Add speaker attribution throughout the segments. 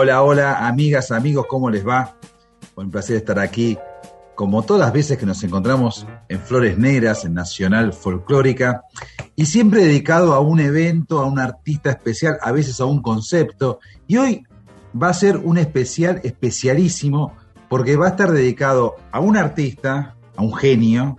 Speaker 1: Hola, hola, amigas, amigos, ¿cómo les va? Un placer estar aquí, como todas las veces que nos encontramos en Flores Negras, en Nacional Folclórica, y siempre dedicado a un evento, a un artista especial, a veces a un concepto. Y hoy va a ser un especial especialísimo, porque va a estar dedicado a un artista, a un genio,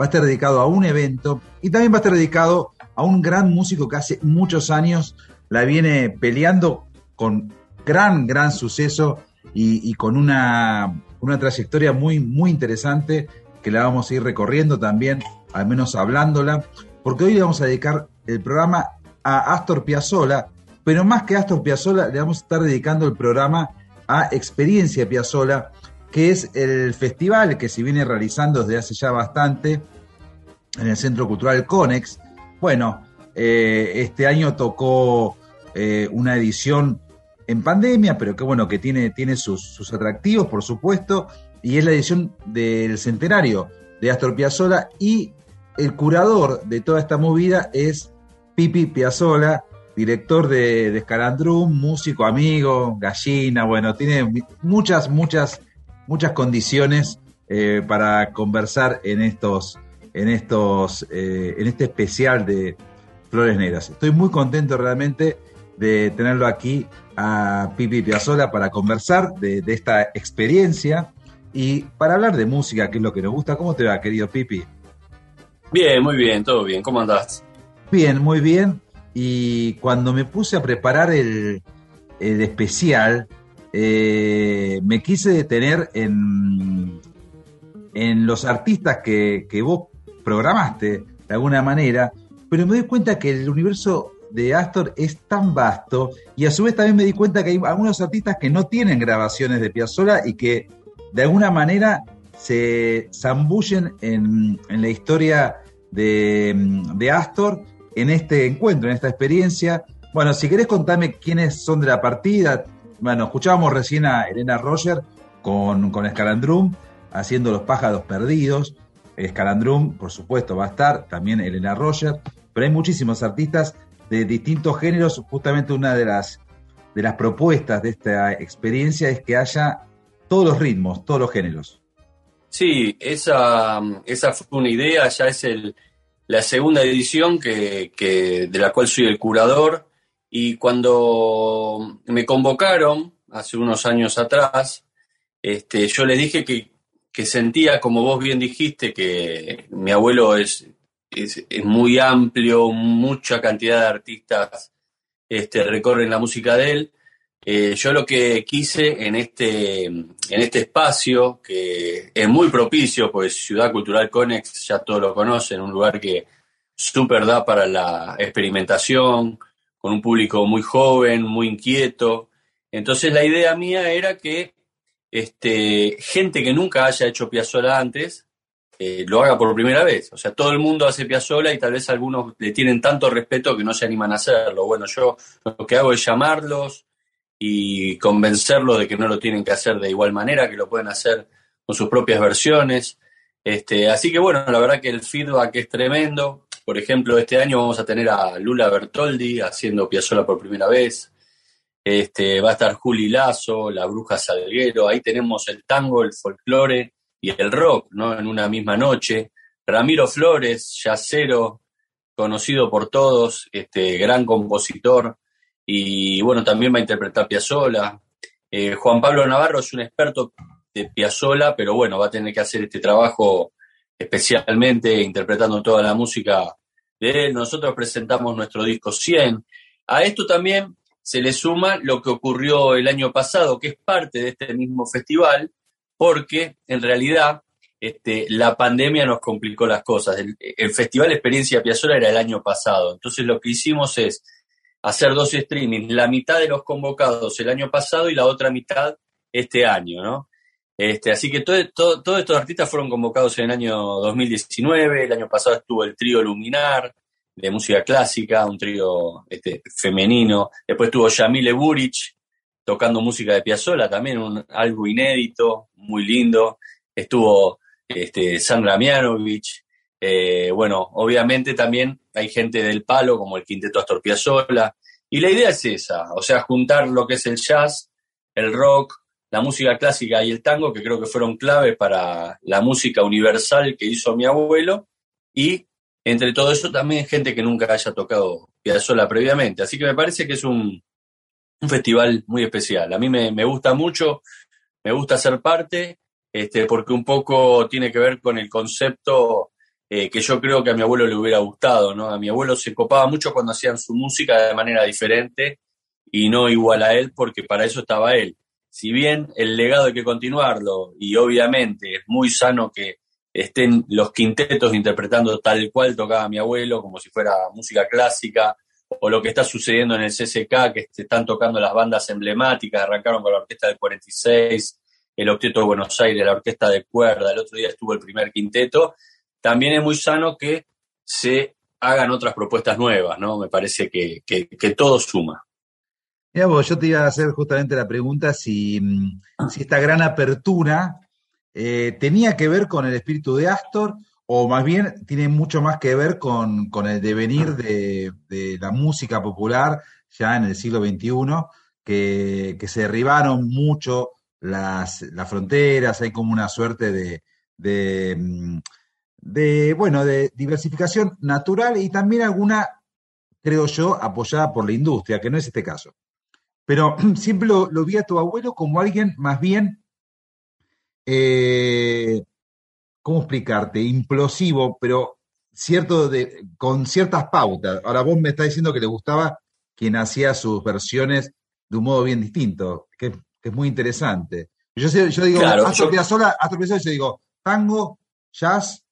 Speaker 1: va a estar dedicado a un evento, y también va a estar dedicado a un gran músico que hace muchos años la viene peleando con gran, gran suceso y, con una, una trayectoria muy, muy interesante que la vamos a ir recorriendo también, al menos hablándola, porque hoy le vamos a dedicar el programa a Astor Piazzolla, pero más que Astor Piazzolla, le vamos a estar dedicando el programa a Experiencia Piazzolla, que es el festival que se viene realizando desde hace ya bastante en el Centro Cultural Conex. Bueno, eh, este año tocó eh, una edición en pandemia, pero que bueno, que tiene, tiene sus, sus atractivos, por supuesto, y es la edición del centenario de Astor Piazzolla y el curador de toda esta movida es Pipi Piazzolla, director de, de Scalandrum, músico, amigo, gallina, bueno, tiene muchas, muchas, muchas condiciones eh, para conversar en estos, en estos, eh, en este especial de Flores Negras. Estoy muy contento realmente de tenerlo aquí a Pipi Piazzola para conversar de, de, esta experiencia y para hablar de música, que es lo que nos gusta. ¿Cómo te va, querido Pipi?
Speaker 2: Bien, muy bien, todo bien. ¿Cómo andás?
Speaker 1: Bien, muy bien. Y cuando me puse a preparar el, el especial, eh, me quise detener en, en los artistas que, que vos programaste de alguna manera, pero me doy cuenta que el universo de Astor es tan vasto y a su vez también me di cuenta que hay algunos artistas que no tienen grabaciones de Piazzolla y que de alguna manera se zambullen en, en la historia de, de, Astor en este encuentro, en esta experiencia. Bueno, si querés contarme quiénes son de la partida. Bueno, escuchábamos recién a Elena Roger con, con haciendo Los pájaros perdidos. Escalandrum, por supuesto, va a estar, también Elena Roger, pero hay muchísimos artistas de distintos géneros. Justamente una de las, de las propuestas de esta experiencia es que haya todos los ritmos, todos los géneros.
Speaker 2: Sí, esa, esa fue una idea, ya es el, la segunda edición que, que, de la cual soy el curador. Y cuando me convocaron, hace unos años atrás, este, yo les dije que, que sentía, como vos bien dijiste, que mi abuelo es, es, es muy amplio, mucha cantidad de artistas este, recorren la música de él. Eh, yo lo que quise en este, en este espacio, que es muy propicio, pues Ciudad Cultural Conex, ya todos lo conocen, un lugar que súper da para la experimentación, con un público muy joven, muy inquieto. Entonces la idea mía era que este, gente que nunca haya hecho Piazzolla antes, eh, lo haga por primera vez. O sea, todo el mundo hace Piazzolla y tal vez algunos le tienen tanto respeto que no se animan a hacerlo. Bueno, yo lo que hago es llamarlos y convencerlos de que no lo tienen que hacer de igual manera, que lo pueden hacer con sus propias versiones. Este, así que bueno, la verdad que el feedback es tremendo. Por ejemplo, este año vamos a tener a Lula Bertoldi haciendo Piazzolla por primera vez. Este, va a estar Juli Lazo, La Bruja Salguero. Ahí tenemos el tango, el folclore y el rock, ¿no? En una misma noche. Ramiro Flores, yacero, conocido por todos, este, gran compositor. Y bueno, también va a interpretar Piazzolla. Eh, Juan Pablo Navarro es un experto de Piazzolla, pero bueno, va a tener que hacer este trabajo especialmente interpretando toda la música de él. Nosotros presentamos nuestro disco 100. A esto también se le suma lo que ocurrió el año pasado, que es parte de este mismo festival, porque en realidad este, la pandemia nos complicó las cosas. El, Festival Experiencia Piazzolla era el año pasado, entonces lo que hicimos es hacer dos streamings, la mitad de los convocados el año pasado y la otra mitad este año, ¿no? Este, así que todo, todo, todos estos artistas fueron convocados en el año 2019, el año pasado estuvo el trío Luminar de música clásica, un trío este, femenino, después estuvo Yamile Burich tocando música de Piazzolla, también un, algo inédito, muy lindo, estuvo este, Sandra Mianovich, eh, bueno, obviamente también hay gente del palo, como el Quinteto Astor Piazzolla, y la idea es esa, o sea, juntar lo que es el jazz, el rock, la música clásica y el tango, que creo que fueron clave para la música universal que hizo mi abuelo, y entre todo eso también gente que nunca haya tocado Piazzolla previamente. Así que me parece que es un, un festival muy especial. A mí me, me, gusta mucho, me gusta ser parte, este, porque un poco tiene que ver con el concepto eh, que yo creo que a mi abuelo le hubiera gustado, ¿no? A mi abuelo se copaba mucho cuando hacían su música de manera diferente y no igual a él, porque para eso estaba él. Si bien el legado hay que continuarlo y obviamente es muy sano que estén los quintetos interpretando tal cual tocaba mi abuelo, como si fuera música clásica, o lo que está sucediendo en el CCK, que se están tocando las bandas emblemáticas, arrancaron con la Orquesta del 46, el Octeto de Buenos Aires, la Orquesta de Cuerda, el otro día estuvo el primer quinteto, también es muy sano que se hagan otras propuestas nuevas, ¿no? Me parece que, que, todo suma.
Speaker 1: Mira, vos, yo te iba a hacer justamente la pregunta si, si esta gran apertura eh, ¿tenía que ver con el espíritu de Astor o más bien tiene mucho más que ver con, el devenir de, la música popular ya en el siglo XXI, que, se derribaron mucho las, fronteras, hay como una suerte de, de, mm, de, bueno, de diversificación natural y también alguna, creo yo, apoyada por la industria, que no es este caso. Pero siempre lo, vi a tu abuelo como alguien más bien, eh, ¿cómo explicarte? Implosivo, pero cierto de, con ciertas pautas. Ahora vos me estás diciendo que le gustaba quien hacía sus versiones de un modo bien distinto, que, es muy interesante. Yo, yo digo,
Speaker 2: claro,
Speaker 1: Piazzolla, yo digo, tango, jazz,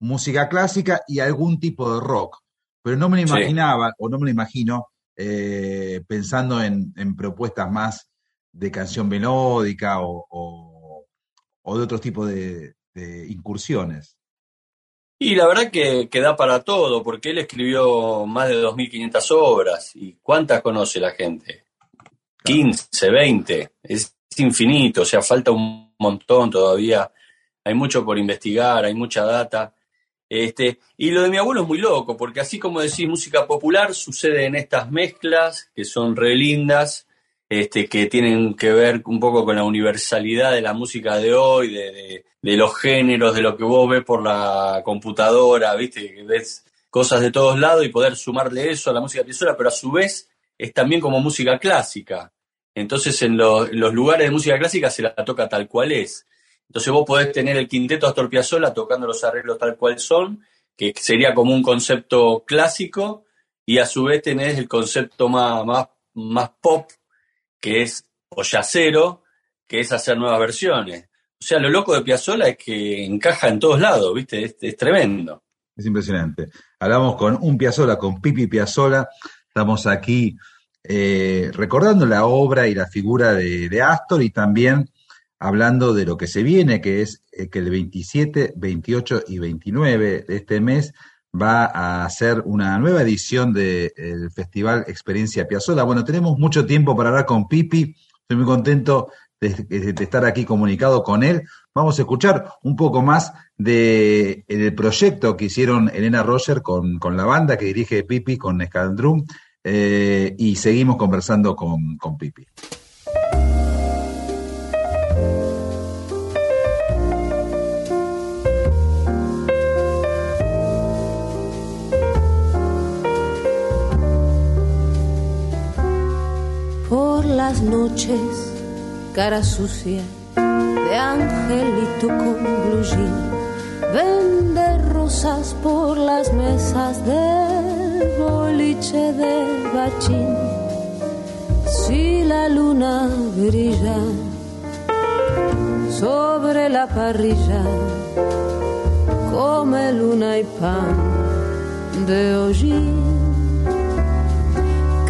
Speaker 1: música clásica y algún tipo de rock. Pero no me lo imaginaba, o no me lo imagino, eh, pensando en, propuestas más de canción melódica o, de otro tipo de, incursiones.
Speaker 2: Y la verdad que, que, da para todo, porque él escribió más de 2.500 obras. ¿Y cuántas conoce la gente? 15, 20. Es infinito, o sea, falta un montón todavía. Hay mucho por investigar, hay mucha data. Este, y lo de mi abuelo es muy loco, porque así como decís música popular, sucede en estas mezclas que son re lindas, este, que tienen que ver un poco con la universalidad de la música de hoy, de, los géneros, de lo que vos ves por la computadora, viste, que ves cosas de todos lados y poder sumarle eso a la música pisola, pero a su vez es también como música clásica. Entonces en, en los lugares de música clásica se la toca tal cual es. Entonces vos podés tener el quinteto Astor Piazzolla tocando los arreglos tal cual son, que sería como un concepto clásico, y a su vez tenés el concepto más, más, más pop, que es o que es hacer nuevas versiones. O sea, lo loco de Piazzolla es que encaja en todos lados, ¿viste? Es, tremendo.
Speaker 1: Es impresionante. Hablamos con un Piazzolla, con Pipi Piazzolla. Estamos aquí eh, recordando la obra y la figura de, de Astor y también hablando de lo que se viene, que es eh, que el 27, 28 y 29 de este mes va a ser una nueva edición del Festival Experiencia Piazzola. Bueno, tenemos mucho tiempo para hablar con Pipi. Estoy muy contento de, estar aquí comunicado con él. Vamos a escuchar un poco más del proyecto que hicieron Elena Roger con, la banda que dirige Pipi, con Scandrum, eh, y seguimos conversando con, con Pipi.
Speaker 3: Las noches, cara sucia de angelito con blue vende rosas por las mesas del boliche de bachín. Si la luna brilla sobre la parrilla, come luna y pan de hollín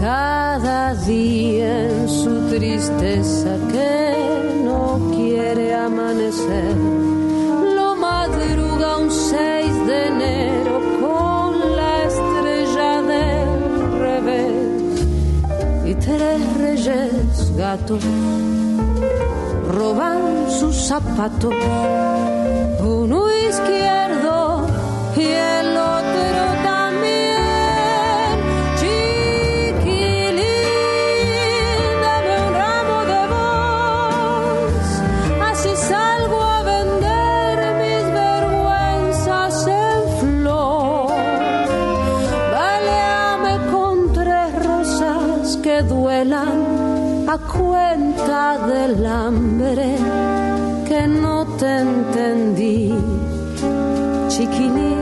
Speaker 3: cada día en su tristeza que no quiere amanecer. Lo madruga un 6 de enero con la estrella del revés y tres reyes gatos roban sus zapatos, uno izquierdo y el del hambre que no te entendí, chiquilín.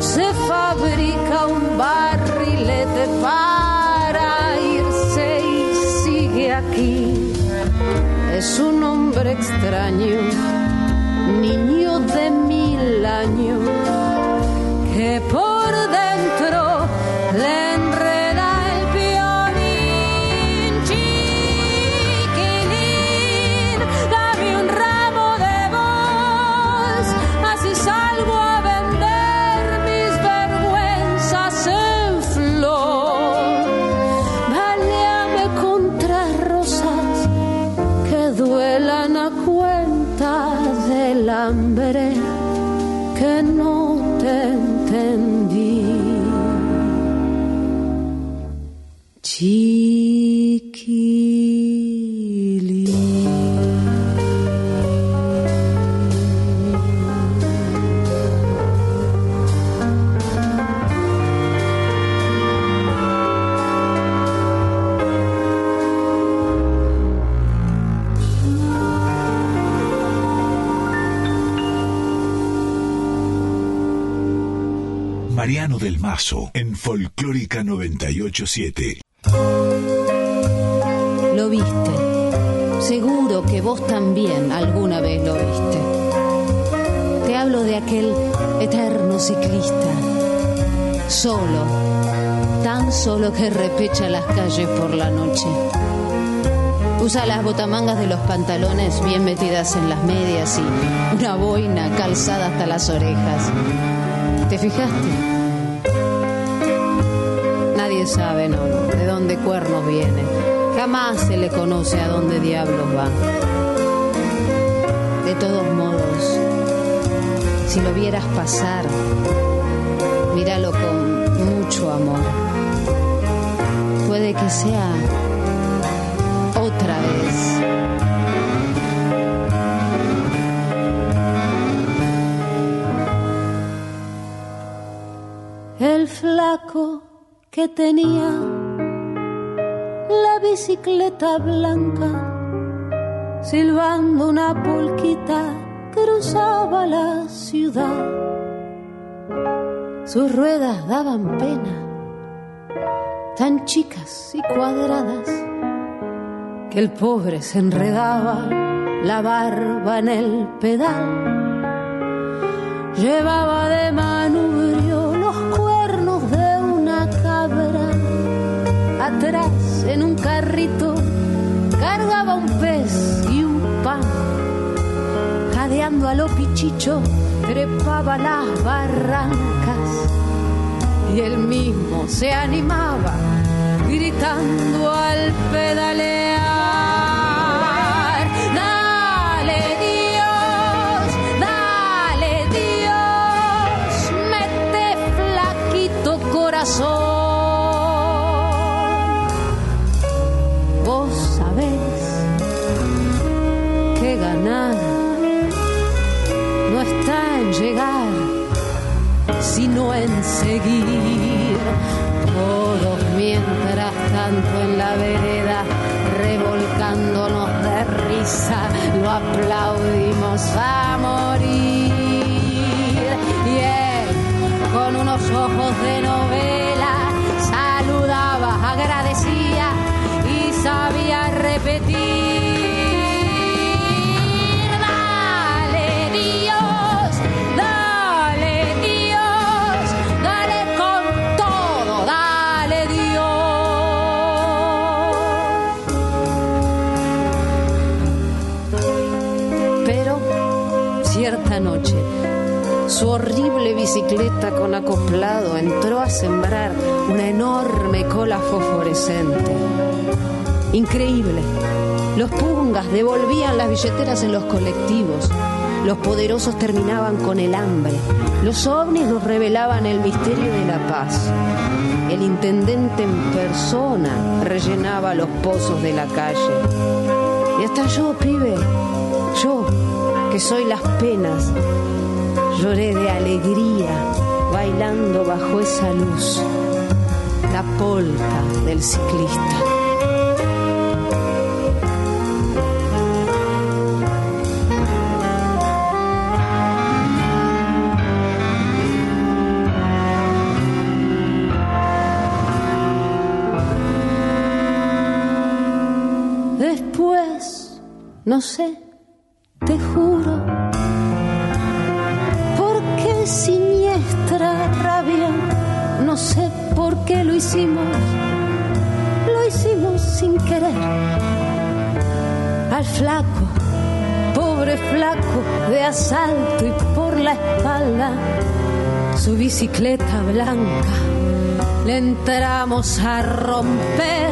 Speaker 3: se fabrica un barrilete para irse y sigue aquí. Es un hombre extraño, niño de mil años, en
Speaker 4: Folclórica 987.
Speaker 5: Lo viste. Seguro que vos también alguna vez lo viste. Te hablo de aquel eterno ciclista. Solo. Tan solo que repecha las calles por la noche. Usa las botamangas de los pantalones bien metidas en las medias y una boina calzada hasta las orejas. ¿Te fijaste? Nadie sabe, no, de dónde cuernos viene. Jamás se le conoce a dónde diablos va. De todos modos, si lo vieras pasar, míralo con mucho amor. Puede que sea otra vez.
Speaker 3: El flaco que tenía la bicicleta blanca, silbando una pulquita, cruzaba la ciudad. Sus ruedas daban pena, tan chicas y cuadradas, que el pobre se enredaba la barba en el pedal. Llevaba de en un carrito cargaba un pez y un pan. Jadeando a lo pichicho trepaba las barrancas. Y él mismo se animaba gritando al pedalear. Seguir. Todos mientras tanto en la vereda, revolcándonos de risa, lo aplaudimos a morir. Y él, con unos ojos de novela, saludaba, agradecía y sabía repetir. Bicicleta con acoplado entró a sembrar una enorme cola fosforescente. Increíble. Los pungas devolvían las billeteras en los colectivos. Los poderosos terminaban con el hambre. Los ovnis nos revelaban el misterio de la paz. El intendente en persona rellenaba los pozos de la calle. Y hasta yo, pibe, yo, que soy las penas, lloré de alegría bailando bajo esa luz. la polca del ciclista. Después, no sé, bicicleta blanca, le entramos a romper,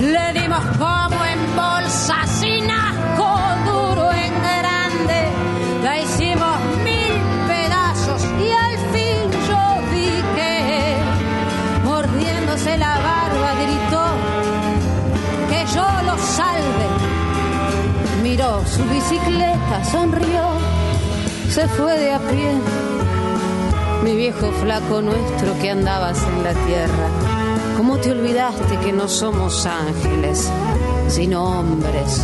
Speaker 3: le dimos como en bolsa sin asco, duro en grande, la hicimos mil pedazos y al fin yo vi que mordiéndose la barba, gritó que yo lo salve. Miró su bicicleta, sonrió, se fue de a pie. Mi viejo flaco nuestro que andabas en la tierra, ¿cómo te olvidaste que no somos ángeles, sino hombres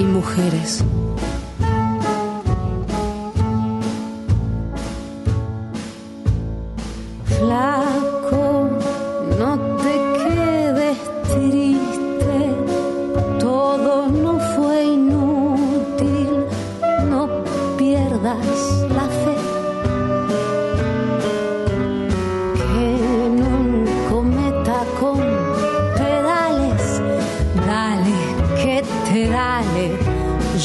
Speaker 3: y mujeres?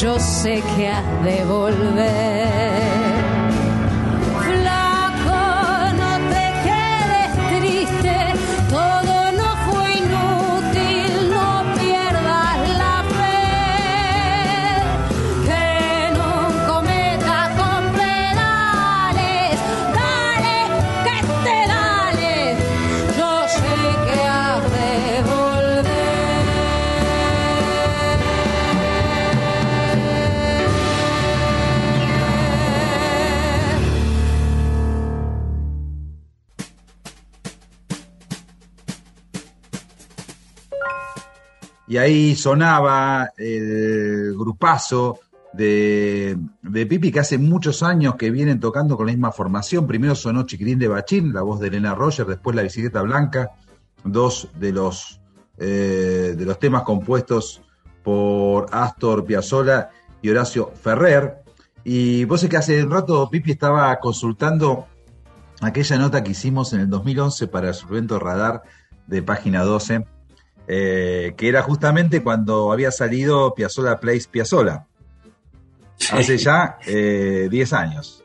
Speaker 3: Yo sé que has de volver.
Speaker 1: Y ahí sonaba el grupazo de, de Pipi que hace muchos años que vienen tocando con la misma formación. Primero sonó Chiquirín de Bachín, la voz de Elena Roger, después La Bicicleta Blanca, dos de los, eh, de los temas compuestos por Astor Piazzolla y Horacio Ferrer. Y vos sé que hace un rato Pipi estaba consultando aquella nota que hicimos en el 2011 para el suplemento Radar de página 12, eh, que era justamente cuando había salido Piazzolla Plays Piazzolla, hace ya eh, 10 años.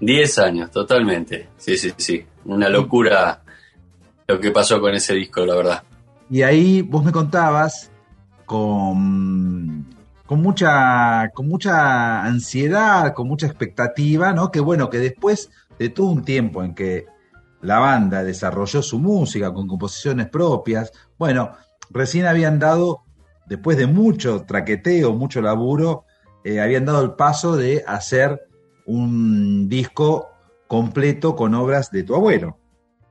Speaker 2: 10 años, totalmente. Sí, sí, sí. Una locura lo que pasó con ese disco, la verdad.
Speaker 1: Y ahí vos me contabas con, con, mucha, con mucha ansiedad, con mucha expectativa, ¿no? Que bueno, que después de todo un tiempo en que la banda desarrolló su música con composiciones propias, bueno, recién habían dado, después de mucho traqueteo, mucho laburo, eh, habían dado el paso de hacer un disco completo con obras de tu abuelo.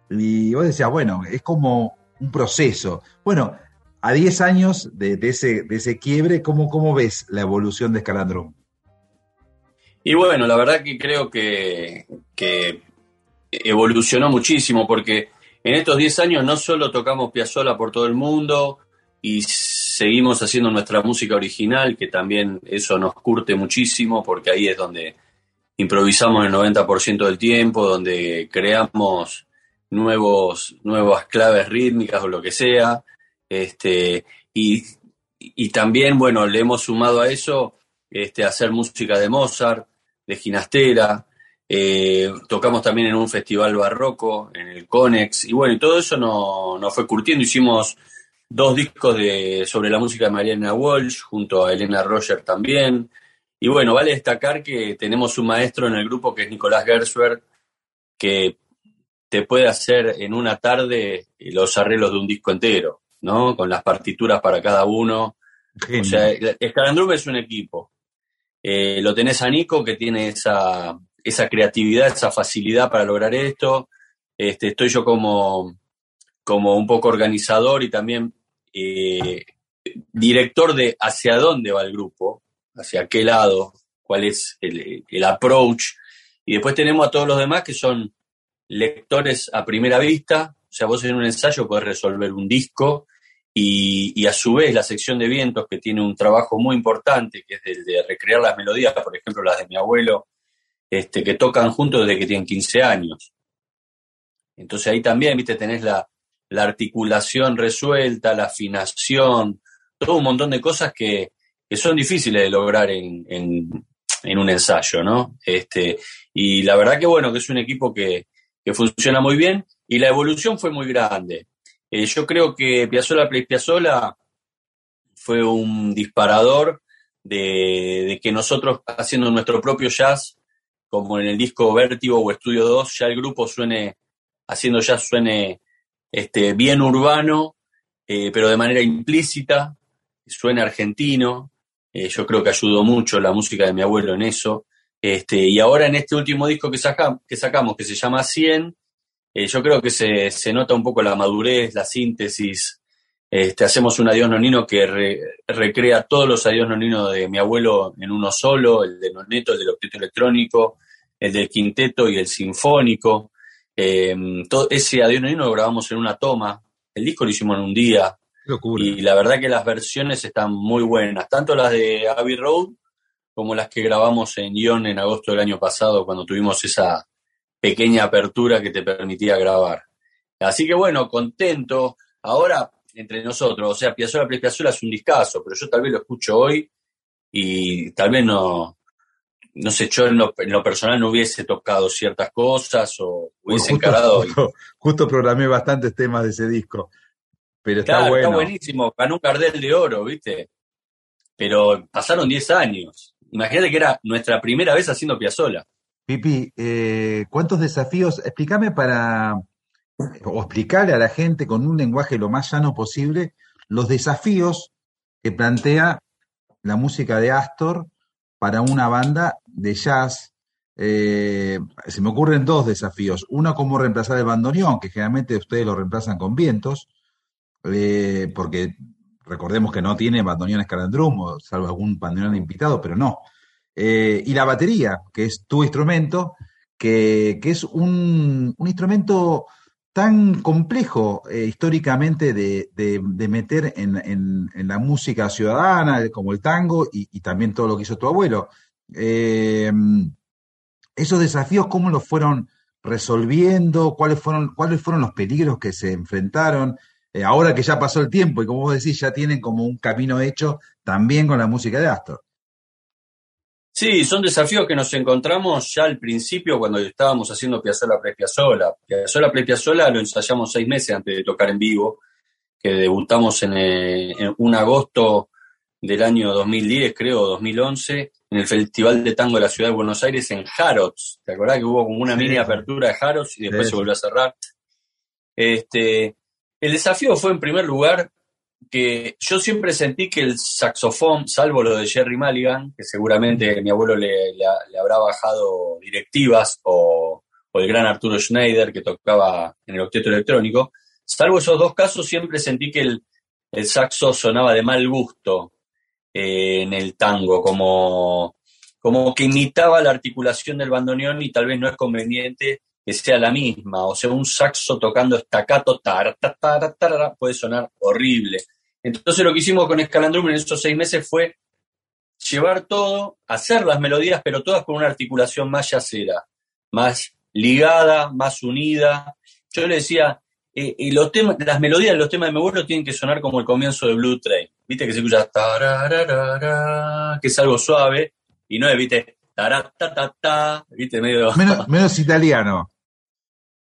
Speaker 1: Y vos decías, bueno, es como un proceso. Bueno, a 10 años de, ese, de ese quiebre, ¿cómo, ¿cómo ves la evolución de Escalandrum?
Speaker 2: Y bueno, la verdad que creo que, que evolucionó muchísimo porque en estos 10 años no solo tocamos Piazzolla por todo el mundo y seguimos haciendo nuestra música original, que también eso nos curte muchísimo porque ahí es donde improvisamos el 90% del tiempo, donde creamos nuevos, nuevas claves rítmicas o lo que sea. Este, y, y también, bueno, le hemos sumado a eso este, hacer música de Mozart, de Ginastera, eh, tocamos también en un festival barroco, en el Conex, y bueno, y todo eso nos no fue curtiendo. Hicimos dos discos de, sobre la música de Mariana Walsh, junto a Elena Roger también. Y bueno, vale destacar que tenemos un maestro en el grupo que es Nicolás Gersberg, que te puede hacer en una tarde los arreglos de un disco entero, ¿no? Con las partituras para cada uno.
Speaker 1: Genio.
Speaker 2: O sea, Escalandrum es un equipo. Eh, lo tenés a Nico, que tiene esa, esa creatividad, esa facilidad para lograr esto. Este, estoy yo como, como un poco organizador y también eh, director de hacia dónde va el grupo, hacia qué lado, cuál es el, el approach. Y después tenemos a todos los demás que son lectores a primera vista, o sea, vos en un ensayo podés resolver un disco y, a su vez la sección de vientos, que tiene un trabajo muy importante, que es el de recrear las melodías, por ejemplo, las de mi abuelo, este, que tocan juntos desde que tienen 15 años. Entonces ahí también, viste, tenés la, la articulación resuelta, la afinación, todo un montón de cosas que, que son difíciles de lograr en, en, un ensayo, ¿no? Este, y la verdad que bueno, que es un equipo que, que funciona muy bien y la evolución fue muy grande. Eh, yo creo que Piazzolla Play Piazzolla fue un disparador de, que nosotros haciendo nuestro propio jazz, como en el disco Vértigo o Estudio 2, ya el grupo suene, haciendo jazz suene este, bien urbano, eh, pero de manera implícita, suena argentino. Eh, yo creo que ayudó mucho la música de mi abuelo en eso. Este, y ahora en este último disco que, que sacamos, que se llama 100, eh, yo creo que se, se, nota un poco la madurez, la síntesis. Este, hacemos un adiós nonino que recrea todos los adiós noninos de mi abuelo en uno solo, el de Noneto, el del octeto electrónico, el del quinteto y el sinfónico. Em, todo ese adiós nonino lo grabamos en una toma. El disco lo hicimos en un día. Y la verdad que las versiones están muy buenas, tanto las de Abbey Road como las que grabamos en Ion en agosto del año pasado, cuando tuvimos esa pequeña apertura que te permitía grabar. Así que bueno, contento. Ahora, entre nosotros, o sea, Piazzolla Pre Piazzolla es un discazo, pero yo tal vez lo escucho hoy y tal vez no, no sé, yo en lo, personal no hubiese tocado ciertas cosas o hubiese encarado.
Speaker 1: Justo, programé bastantes temas de ese disco, pero está bueno.
Speaker 2: Está buenísimo, ganó un cardel de oro, ¿viste? Pero pasaron 10 años. Imagínate que era nuestra primera vez haciendo Piazzola.
Speaker 1: Pipi, eh, ¿cuántos desafíos? Explícame para, o explicarle a la gente con un lenguaje lo más llano posible, los desafíos que plantea la música de Astor para una banda de jazz. Eh, se me ocurren dos desafíos. Uno, cómo reemplazar el bandoneón, que generalmente ustedes lo reemplazan con vientos, eh, porque Recordemos que no tiene bandoneón escalandrum, salvo algún bandoneón invitado, pero no. Eh, y la batería, que es tu instrumento, que, es un, instrumento tan complejo eh, históricamente de, meter en, la música ciudadana, como el tango, y, también todo lo que hizo tu abuelo. Eh, esos desafíos, ¿cómo los fueron resolviendo? ¿Cuáles fueron, ¿Cuáles fueron los peligros que se enfrentaron? Eh, ahora que ya pasó el tiempo y como vos decís, ya tienen como un camino hecho también con la música de Astor.
Speaker 2: Sí, son desafíos que nos encontramos ya al principio cuando estábamos haciendo Piazzola Pre Piazzola. Piazzola Pre Piazzola lo ensayamos seis meses antes de tocar en vivo, que debutamos en, eh, un agosto del año 2010, creo, 2011, en el Festival de Tango de la Ciudad de Buenos Aires en Harrods. ¿Te acordás que hubo como una mini apertura de Harrods y después se volvió a cerrar? Este, el desafío fue en primer lugar que yo siempre sentí que el saxofón, salvo lo de Jerry Mulligan, que seguramente mi abuelo le, habrá bajado directivas, o, el gran Arturo Schneider, que tocaba en el octeto electrónico, salvo esos dos casos, siempre sentí que el, saxo sonaba de mal gusto eh, en el tango, como, como que imitaba la articulación del bandoneón y tal vez no es conveniente que sea la misma, o sea, un saxo tocando estacato, tar, puede sonar horrible. Entonces lo que hicimos con Escalandrum en estos seis meses fue llevar todo, hacer las melodías, pero todas con una articulación más yacera, más ligada, más unida. Yo le decía, eh, y los temas, las melodías de los temas de mi abuelo tienen que sonar como el comienzo de Blue Train. Viste que se escucha que es algo suave, y no es, viste, viste, medio.
Speaker 1: menos italiano.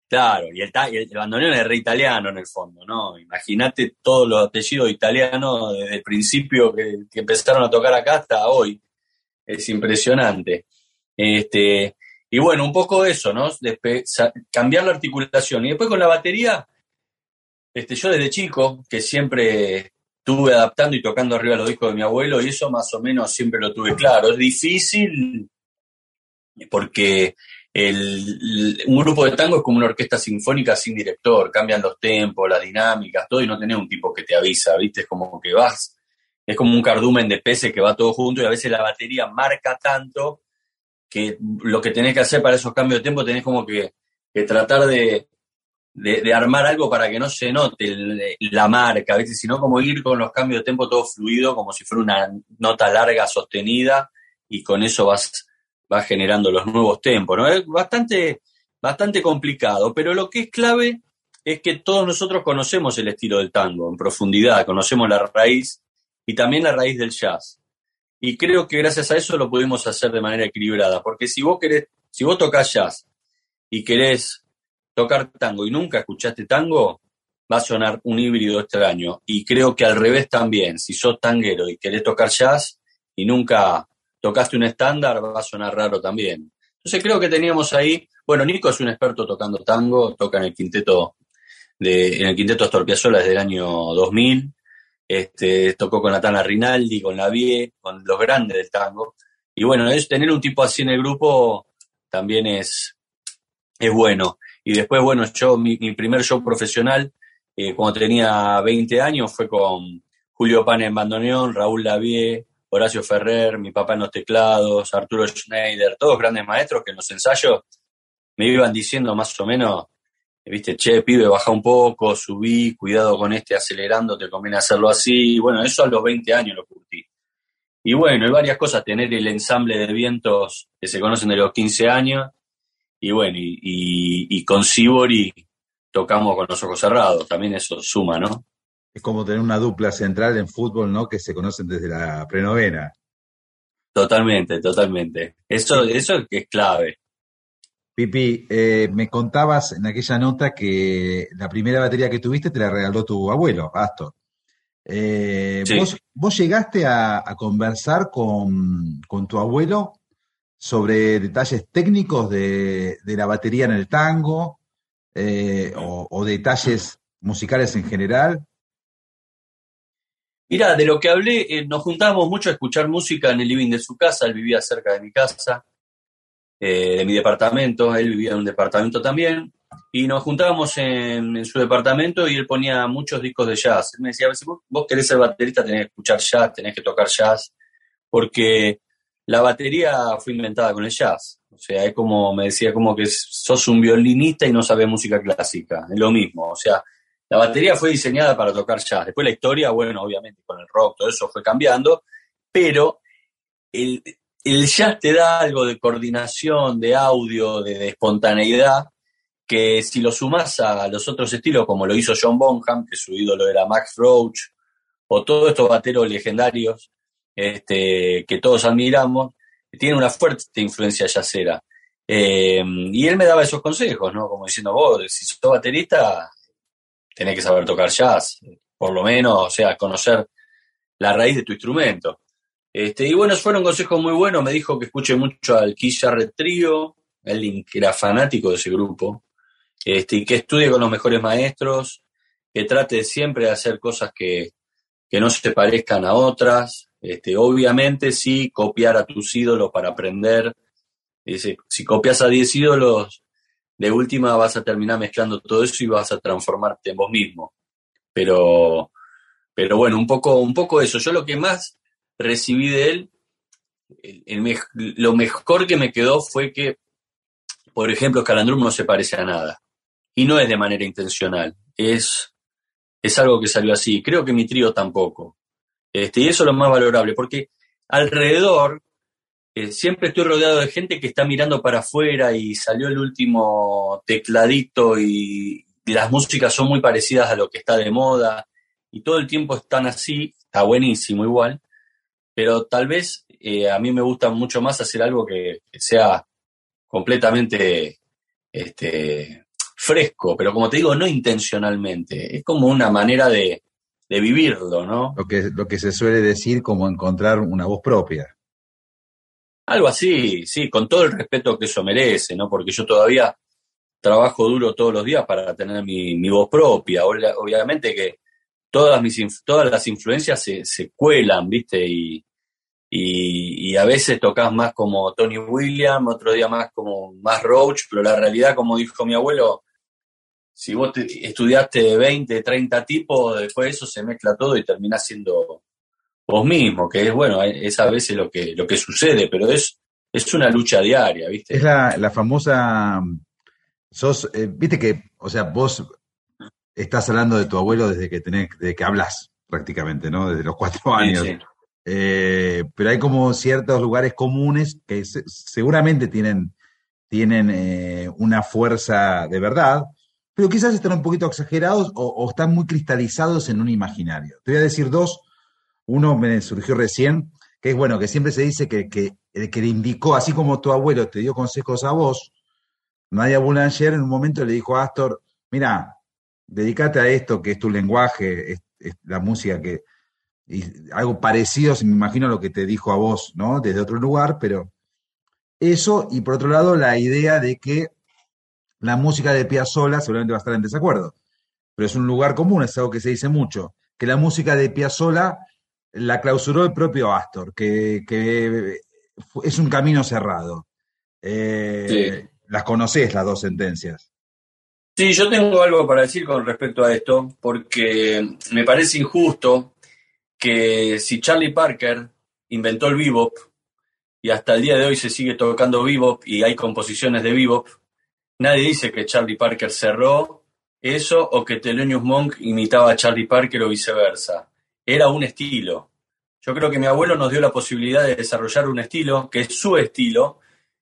Speaker 2: Claro, y el, bandoneón es re italiano en el fondo, ¿no? Imagínate todos los apellidos italianos desde el principio que, empezaron a tocar acá hasta hoy. Es impresionante. Este, y bueno, un poco eso, ¿no? cambiar la articulación. Y después con la batería, este, yo desde chico, que siempre estuve adaptando y tocando arriba los discos de mi abuelo, y eso más o menos siempre lo tuve claro. Es difícil porque un grupo de tango es como una orquesta sinfónica sin director, cambian los tempos, las dinámicas, todo, y no tenés un tipo que te avisa, ¿viste? Es como que vas, es como un cardumen de peces que va todo junto y a veces la batería marca tanto que lo que tenés que hacer para esos cambios de tiempo tenés como que, tratar de, de, armar algo para que no se note la marca, ¿viste? sino como ir con los cambios de tiempo todo fluido, como si fuera una nota larga sostenida y con eso vas, vas generando los nuevos tempos. ¿no? Es bastante, bastante complicado, pero lo que es clave es que todos nosotros conocemos el estilo del tango en profundidad, conocemos la raíz y también la raíz del jazz. Y creo que gracias a eso lo pudimos hacer de manera equilibrada, porque si vos querés, si vos tocas jazz y querés tocar tango y nunca escuchaste tango, va a sonar un híbrido extraño. Y creo que al revés también, si sos tanguero y querés tocar jazz y nunca tocaste un estándar, va a sonar raro también. Entonces creo que teníamos ahí, bueno, Nico es un experto tocando tango, toca en el quinteto de, en el quinteto Estorpiazola desde el año 2000, este, tocó con Natana Rinaldi, con la Vie, con los grandes del tango. Y bueno, es, tener un tipo así en el grupo también es, es bueno. Y después, bueno, yo, mi, primer show profesional, eh, cuando tenía 20 años, fue con Julio Pan en bandoneón, Raúl Lavie, Horacio Ferrer, mi papá en los teclados, Arturo Schneider, todos grandes maestros que en los ensayos me iban diciendo más o menos, viste, che, pibe, baja un poco, subí, cuidado con este acelerando, te conviene hacerlo así. Y bueno, eso a los 20 años lo curtí. Y bueno, hay varias cosas, tener el ensamble de vientos que se conocen de los 15 años, y bueno, y, con Sibori tocamos con los ojos cerrados, también eso suma, ¿no?
Speaker 1: Es como tener una dupla central en fútbol, ¿no? Que se conocen desde la prenovena.
Speaker 2: Totalmente, totalmente. Eso, eso es clave.
Speaker 1: Pipi, eh, me contabas en aquella nota que la primera batería que tuviste te la regaló tu abuelo, Astor. Eh, vos, llegaste a, conversar con, tu abuelo sobre detalles técnicos de, la batería en el tango eh, o, detalles musicales en general?
Speaker 2: Mira, de lo que hablé, eh, nos juntábamos mucho a escuchar música en el living de su casa, él vivía cerca de mi casa, eh, de mi departamento, él vivía en un departamento también, y nos juntábamos en, su departamento y él ponía muchos discos de jazz. Él me decía, vos, vos querés ser baterista, tenés que escuchar jazz, tenés que tocar jazz, porque la batería fue inventada con el jazz. O sea, es como, me decía, como que sos un violinista y no sabes música clásica. Es lo mismo. O sea, la batería fue diseñada para tocar jazz. Después la historia, bueno, obviamente con el rock, todo eso fue cambiando, pero el, jazz te da algo de coordinación, de audio, de, espontaneidad, que si lo sumas a los otros estilos, como lo hizo John Bonham, que su ídolo era Max Roach, o todos estos bateros legendarios este, que todos admiramos, tiene una fuerte influencia jazzera. Eh, y él me daba esos consejos, ¿no? Como diciendo, vos, si sos baterista, tenés que saber tocar jazz, por lo menos, o sea, conocer la raíz de tu instrumento. Este, y bueno, fueron consejos muy buenos, me dijo que escuche mucho al Keith Jarrett Trio, él era fanático de ese grupo, este, y que estudie con los mejores maestros, que trate siempre de hacer cosas que, que no se parezcan a otras, este, obviamente sí, copiar a tus ídolos para aprender. Dice, si copias a 10 ídolos, de última vas a terminar mezclando todo eso y vas a transformarte en vos mismo. Pero, pero bueno, un poco, un poco eso. Yo lo que más recibí de él, lo mejor que me quedó fue que, por ejemplo, Calandrum no se parece a nada. Y no es de manera intencional. Es, es algo que salió así. Creo que mi trío tampoco. Este, y eso es lo más valorable, porque alrededor eh, siempre estoy rodeado de gente que está mirando para afuera y salió el último tecladito y, las músicas son muy parecidas a lo que está de moda y todo el tiempo están así, está buenísimo igual, pero tal vez eh, a mí me gusta mucho más hacer algo que, sea completamente este, fresco, pero como te digo, no intencionalmente, es como una manera de, vivirlo, ¿no?
Speaker 1: Lo que, lo que se suele decir como encontrar una voz propia.
Speaker 2: Algo así, sí, con todo el respeto que eso merece, ¿no? Porque yo todavía trabajo duro todos los días para tener mi, voz propia. Obviamente que todas, mis, todas las influencias se, se cuelan, ¿viste? Y, y, a veces tocas más como Tony Williams, otro día más como más Roach, pero la realidad, como dijo mi abuelo, si vos estudiaste 20, 30 tipos, después de eso se mezcla todo y terminás siendo vos mismo, que es bueno, es a veces lo que, lo que sucede, pero es, es una lucha diaria, ¿viste?
Speaker 1: Es la, la famosa, sos, eh, viste que, o sea, vos estás hablando de tu abuelo desde que tenés, desde que hablas prácticamente, ¿no? Desde los cuatro años. Eh, pero hay como ciertos lugares comunes que seguramente tienen, tienen eh, una fuerza de verdad, pero quizás están un poquito exagerados o, están muy cristalizados en un imaginario. Te voy a decir dos. Uno me surgió recién, que es bueno, que siempre se dice que, que el que le indicó, así como tu abuelo te dio consejos a vos, Nadia Boulanger en un momento le dijo a Astor, mira, dedícate a esto, que es tu lenguaje, es la música que, algo parecido, si me imagino lo que te dijo a vos, ¿no? Desde otro lugar, pero eso, y por otro lado, la idea de que la música de Piazzolla seguramente va a estar en desacuerdo, pero es un lugar común, es algo que se dice mucho, que la música de Piazzolla la clausuró el propio Astor, que, es un camino cerrado. Eh, las conocés las dos sentencias.
Speaker 2: Sí, yo tengo algo para decir con respecto a esto, porque me parece injusto que si Charlie Parker inventó el bebop y hasta el día de hoy se sigue tocando bebop y hay composiciones de bebop, nadie dice que Charlie Parker cerró eso o que Thelonious Monk imitaba a Charlie Parker o viceversa. Era un estilo. Yo creo que mi abuelo nos dio la posibilidad de desarrollar un estilo, que es su estilo,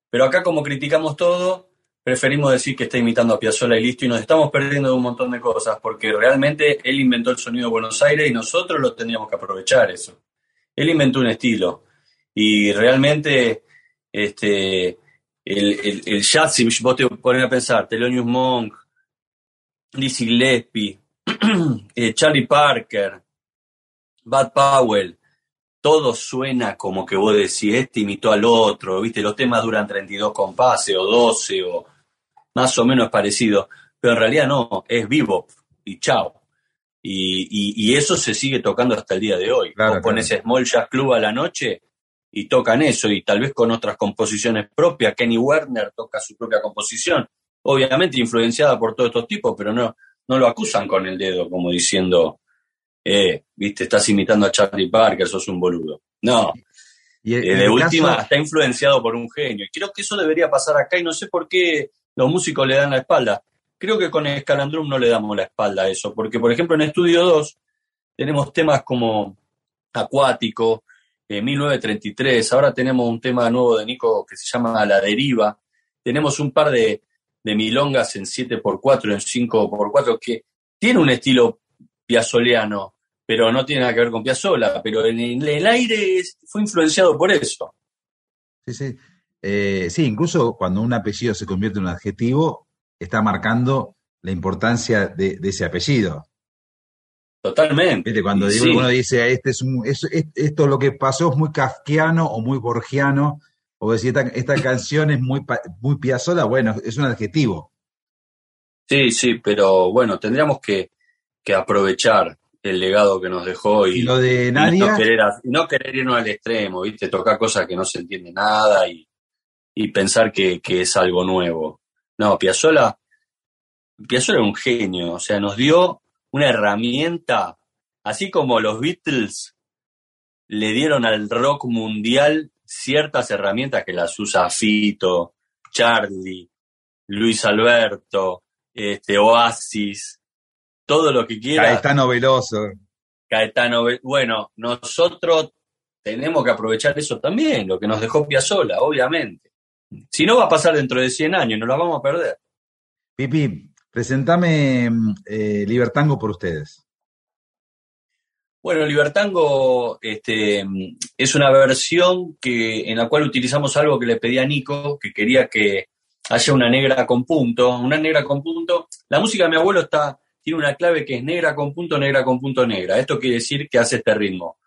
Speaker 2: pero acá como criticamos todo, preferimos decir que está imitando a Piazzolla y listo, y nos estamos perdiendo de un montón de cosas, porque realmente él inventó el sonido de Buenos Aires y nosotros lo tendríamos que aprovechar eso. Él inventó un estilo, y realmente este, el, el, si vos te pones a pensar, Thelonious Monk, Lizzie Gillespie, eh, Charlie Parker, Bud Powell, todo suena como que vos decís, este imitó al otro, ¿viste? Los temas duran 32 compases o 12 o más o menos parecido, pero en realidad no, es vivo y chao. Y, eso se sigue tocando hasta el día de hoy. Claro, pones Small Jazz Club a la noche y tocan eso, y tal vez con otras composiciones propias. Kenny Werner toca su propia composición, obviamente influenciada por todos estos tipos, pero no, no lo acusan con el dedo, como diciendo, eh, viste, estás imitando a Charlie Parker, sos un boludo. No. Y eh, de última, está influenciado por un genio. Y creo que eso debería pasar acá y no sé por qué los músicos le dan la espalda. Creo que con Escalandrum no le damos la espalda a eso, porque por ejemplo en Estudio 2 tenemos temas como Acuático, 1933, ahora tenemos un tema nuevo de Nico que se llama La Deriva, tenemos un par de, milongas en 7x4, en 5x4, que tiene un estilo piazzoleano, pero no tiene nada que ver con Piazzola, pero en el aire fue influenciado por eso.
Speaker 1: Sí, sí. Eh, sí, incluso cuando un apellido se convierte en un adjetivo, está marcando la importancia de, ese apellido.
Speaker 2: Totalmente.
Speaker 1: Cuando uno dice, este es, un, esto lo que pasó es muy kafkiano o muy borgiano, o decir, esta, canción es muy, muy piazola, bueno, es un adjetivo.
Speaker 2: Sí, sí, pero bueno, tendríamos que, aprovechar el legado que nos dejó y,
Speaker 1: lo de Nadia?
Speaker 2: no, querer, no querer irnos al extremo, ¿viste? Tocar cosas que no se entiende nada y, y pensar que, es algo nuevo. No, Piazzolla, Piazzolla era un genio, o sea, nos dio una herramienta, así como los Beatles le dieron al rock mundial ciertas herramientas que las usa Fito, Charlie, Luis Alberto, este, Oasis, todo lo que quiera.
Speaker 1: Caetano Veloso.
Speaker 2: Caetano, bueno, nosotros tenemos que aprovechar eso también, lo que nos dejó Piazzolla, obviamente. Si no, va a pasar dentro de 100 años, nos la vamos a perder.
Speaker 1: Pipi, presentame eh, Libertango por ustedes.
Speaker 2: Bueno, Libertango este, es una versión que, en la cual utilizamos algo que le pedí a Nico, que quería que haya una negra con punto, una negra con punto. La música de mi abuelo está, tiene una clave que es negra con punto, negra con punto, negra. Esto quiere decir que hace este ritmo.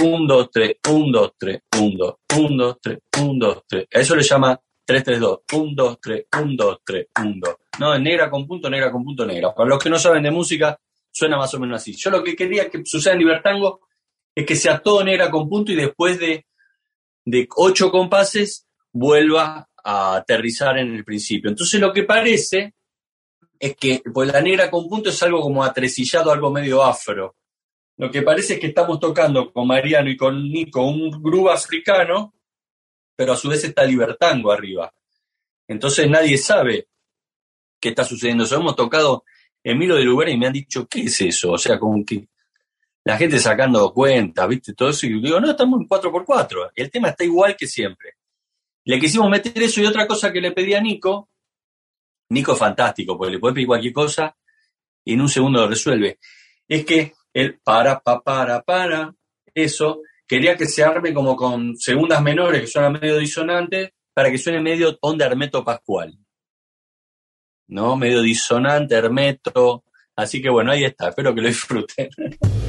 Speaker 2: 1, 2, 3, 1, 2, 3, 1, 2, 1, 2, 3, 1, 2, 3. A eso le llama 3, 3, 2. 1, 2, 3, 1, 2, 3, 1, 2. No, negra con punto, negra con punto, negra. Para los que no saben de música, suena más o menos así. Yo lo que quería que suceda en Libertango es que sea todo negra con punto y después de de ocho compases vuelva a aterrizar en el principio. Entonces lo que parece es que pues la negra con punto es algo como atresillado, algo medio afro. Lo que parece es que estamos tocando con Mariano y con Nico un groove africano, pero a su vez está libertango arriba. Entonces nadie sabe qué está sucediendo. Eso hemos tocado en Milo de lugar y me han dicho, ¿qué es eso? O sea, como que la gente sacando cuentas, ¿viste? Todo eso. Y digo, no, estamos en 4x4. El tema está igual que siempre. Le quisimos meter eso y otra cosa que le pedí a Nico. Nico es fantástico, porque le puede pedir cualquier cosa y en un segundo lo resuelve. Es que el para, pa, para, para, eso, quería que se arme como con segundas menores que suenan medio disonantes para que suene medio onda Hermeto Pascual. ¿No? Medio disonante, Hermeto. Así que bueno, ahí está. Espero que lo disfruten.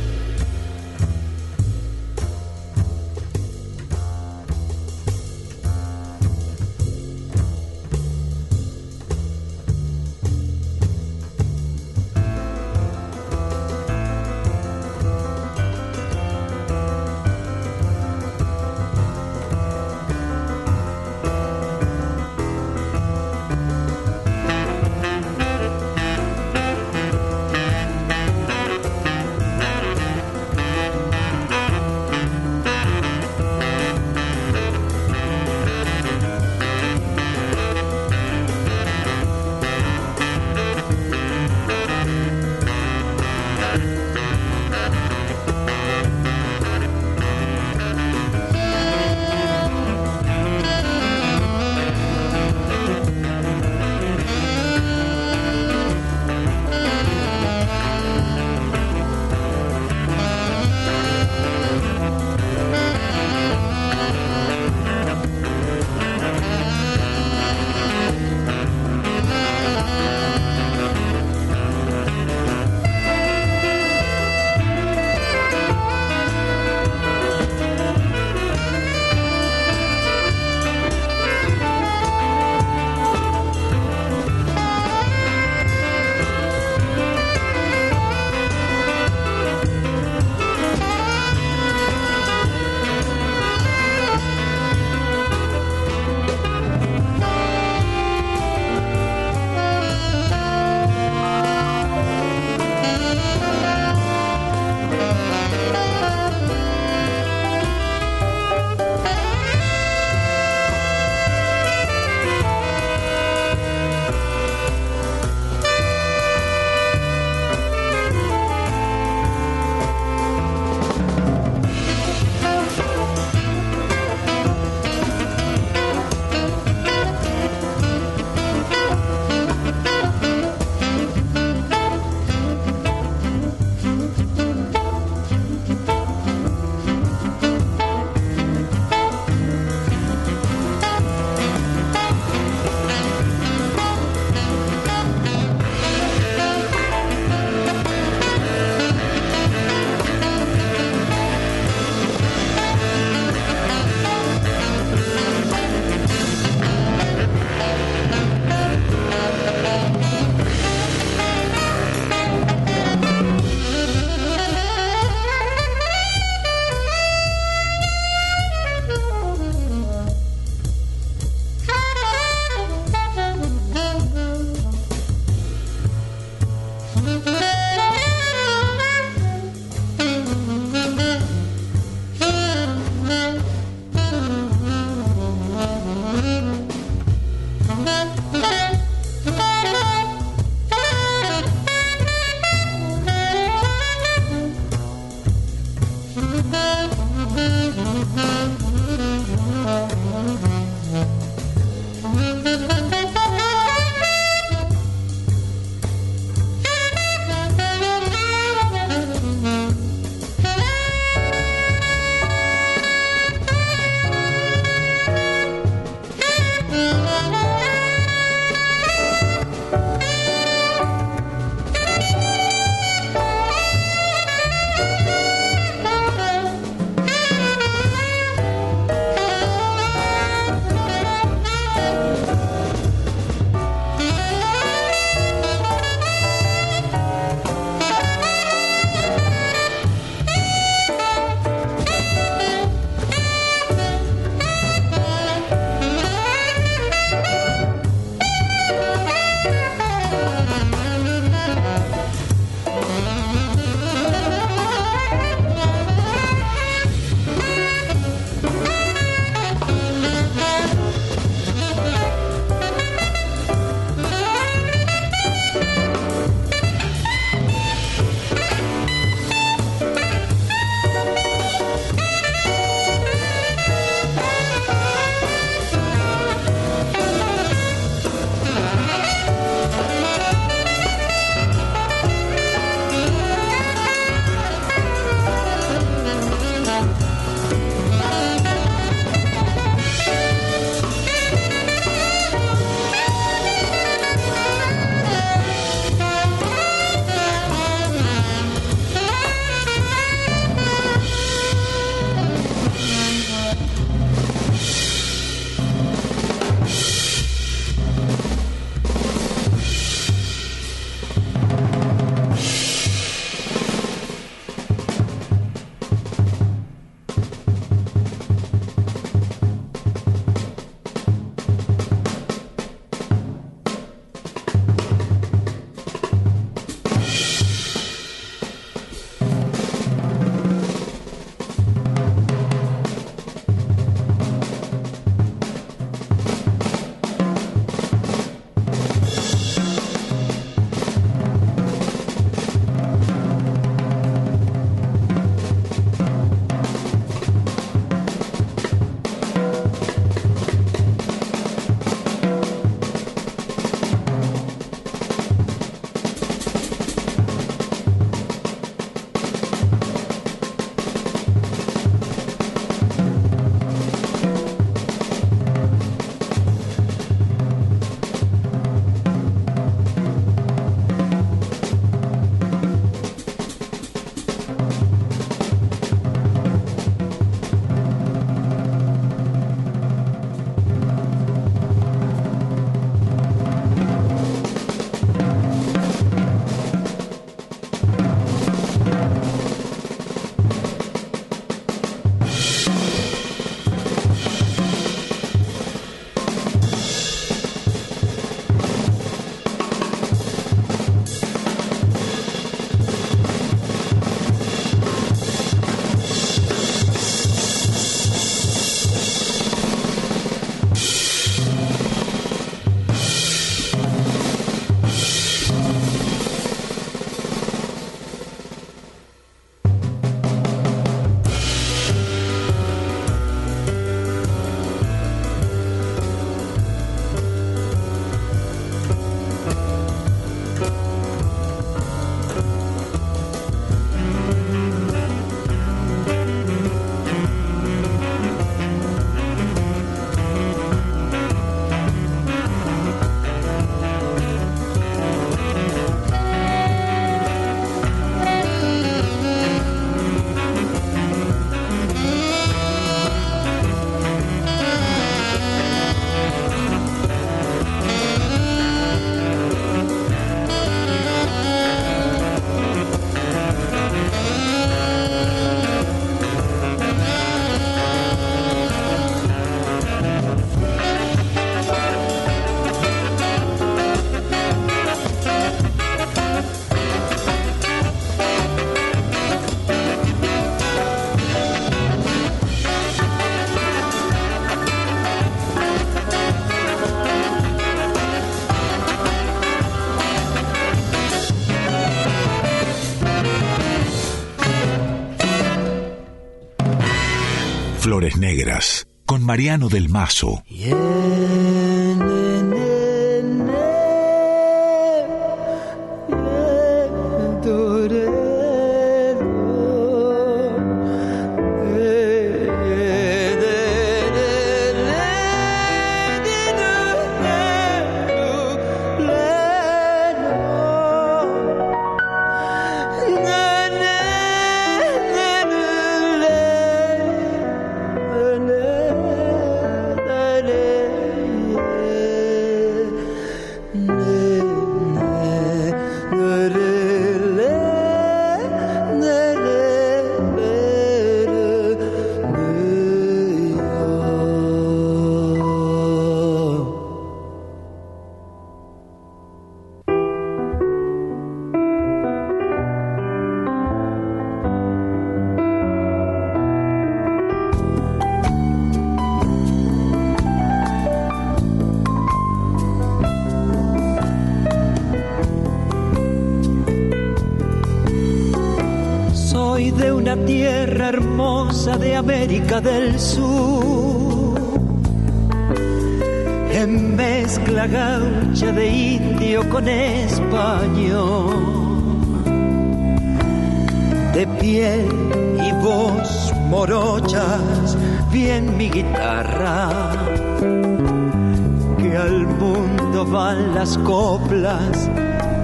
Speaker 4: Con Mariano del Mazo.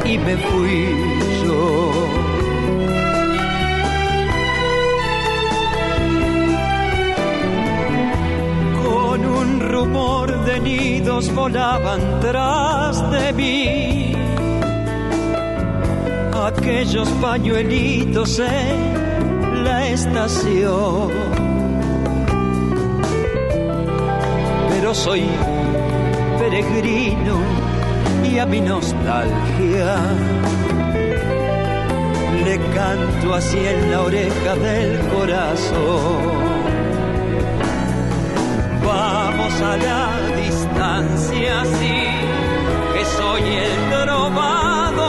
Speaker 6: Y me fui yo rumor de nidos volaban tras de mí. Aquellos pañuelitos en la estación. Pero soy peregrino mi nostalgia le canto así en la oreja del corazón vamos a la distancia, sí, que soy el trovador.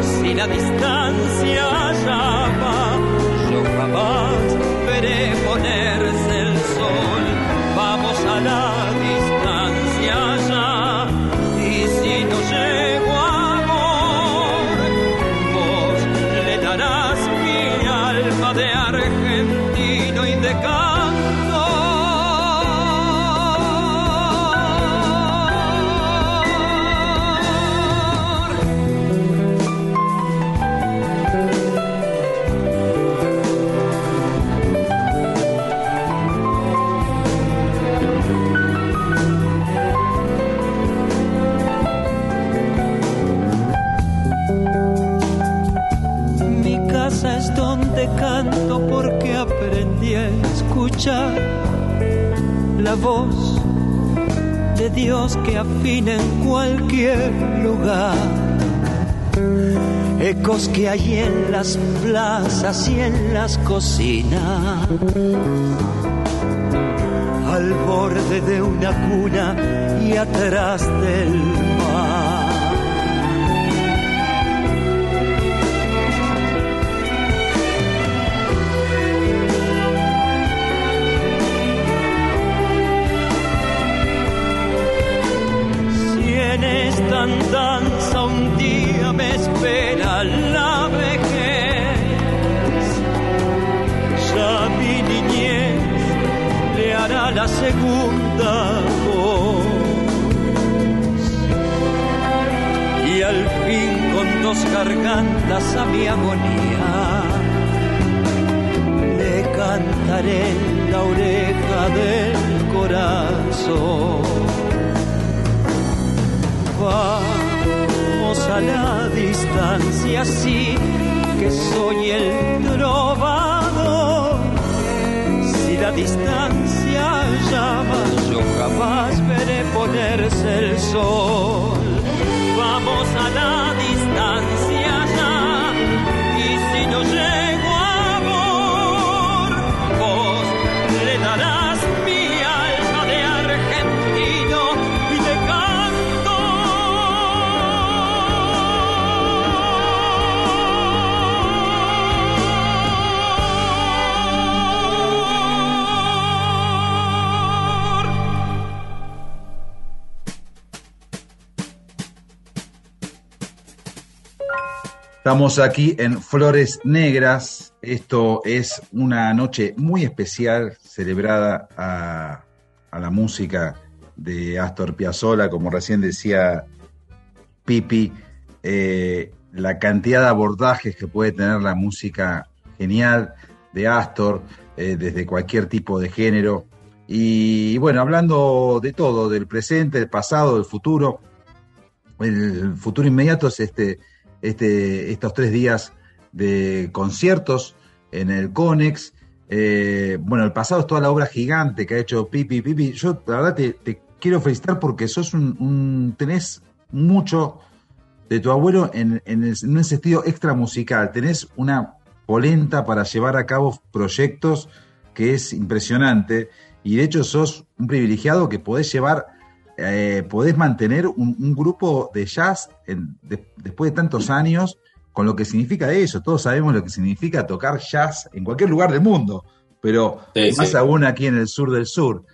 Speaker 6: Si la distancia la voz de Dios que afina en cualquier lugar. Ecos que hay en las plazas y en las cocinas. Al borde de una cuna y atrás del danza un día me espera la vejez. Ya mi niñez le hará la segunda voz. Y al fin con dos gargantas a mi agonía le cantaré en la oreja del corazón vamos a la distancia, sí que soy el trovador. Si la distancia llama, yo jamás veré ponerse el sol. Vamos a la distancia
Speaker 1: Estamos aquí en Flores Negras. Esto es una noche muy especial celebrada a, la música de Astor Piazzolla, como recién decía Pipi, eh, la cantidad de abordajes que puede tener la música genial de Astor, eh, desde cualquier tipo de género. Y bueno, hablando de todo, del presente, del pasado, del futuro, el futuro inmediato es este este, estos tres días de conciertos en el Conex. Eh, bueno, el pasado es toda la obra gigante que ha hecho Pipi Pipi. Yo, la verdad, te, quiero felicitar porque sos un, tenés mucho de tu abuelo en, en, un sentido extra musical. Tenés una polenta para llevar a cabo proyectos que es impresionante. Y de hecho sos un privilegiado que podés llevar eh, podés mantener un, grupo de jazz después de tantos años con lo que significa eso. Todos sabemos lo que significa tocar jazz en cualquier lugar del mundo, pero más aún aquí en el sur del sur.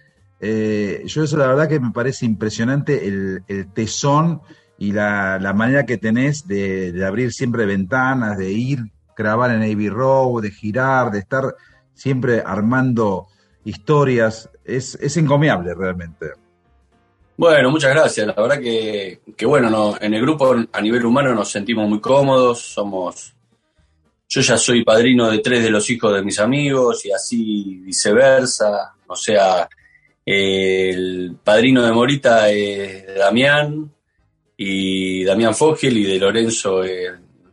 Speaker 1: Eh, yo eso la verdad que me parece impresionante el, tesón y la, manera que tenés de, abrir siempre ventanas, de ir, grabar en Abbey Road, de girar, de estar siempre armando historias. Es, es encomiable realmente.
Speaker 2: Bueno, muchas gracias. La verdad que, bueno, no, en el grupo a nivel humano nos sentimos muy cómodos, somos... Yo ya soy padrino de tres de los hijos de mis amigos y así viceversa. O sea, el padrino de Morita es Damián y Damián Fogel y de Lorenzo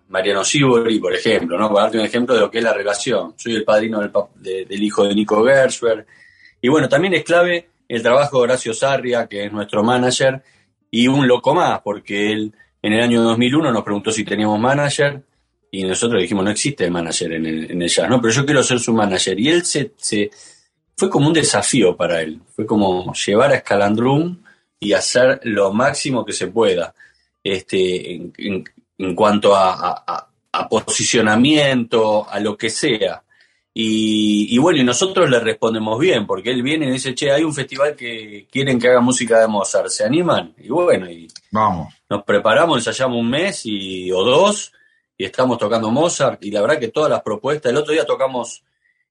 Speaker 2: Mariano Sibori, por ejemplo, ¿no? Para darte un ejemplo de lo que es la relación. Soy el padrino del, del hijo de Nico Gershberg. Y bueno, también es clave el trabajo de Horacio Sarria, que es nuestro manager, y un loco más, porque él en el año 2001 nos preguntó si teníamos manager y nosotros dijimos, no existe manager en el, en jazz, ¿no? Pero yo quiero ser su manager. Y él se, fue como un desafío para él, fue como llevar a Scalandrum y hacer lo máximo que se pueda este, en, cuanto a, a posicionamiento, a lo que sea. Y, bueno, y nosotros le respondemos bien, porque él viene y dice, che, hay un festival que quieren que haga música de Mozart, ¿se animan? Y bueno, y
Speaker 1: Vamos.
Speaker 2: nos preparamos, ensayamos un mes y, o dos, y estamos tocando Mozart, y la verdad que todas las propuestas, el otro día tocamos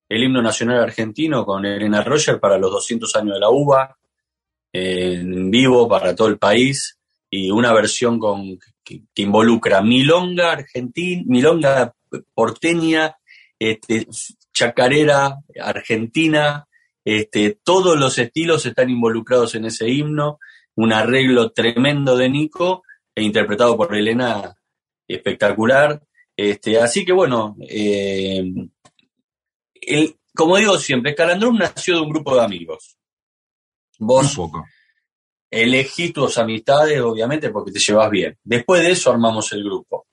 Speaker 2: el himno nacional argentino con Elena Roger para los 200 años de la UBA, en vivo para todo el país, y una versión con, que, que involucra milonga argentina, milonga porteña, este, chacarera, argentina, este, todos los estilos están involucrados en ese himno, un arreglo tremendo de Nico e interpretado por Elena espectacular. Este, así que bueno, eh, como digo siempre, Calandrum nació de un grupo de amigos. Vos elegís tus amistades, obviamente, porque te llevas bien. Después de eso armamos el grupo.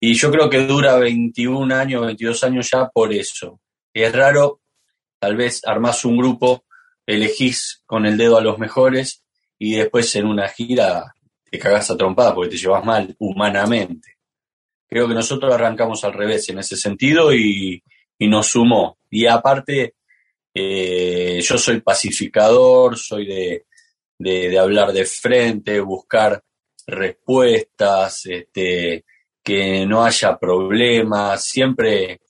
Speaker 2: Y yo creo que dura 21 años, 22 años ya por eso. Es raro, tal vez armás un grupo, elegís con el dedo a los mejores y después en una gira te cagás a trompada porque te llevas mal humanamente. Creo que nosotros arrancamos al revés en ese sentido y, nos sumó. Y aparte, eh, yo soy pacificador, soy de, de, hablar de frente, buscar respuestas, este, que no haya problemas, siempre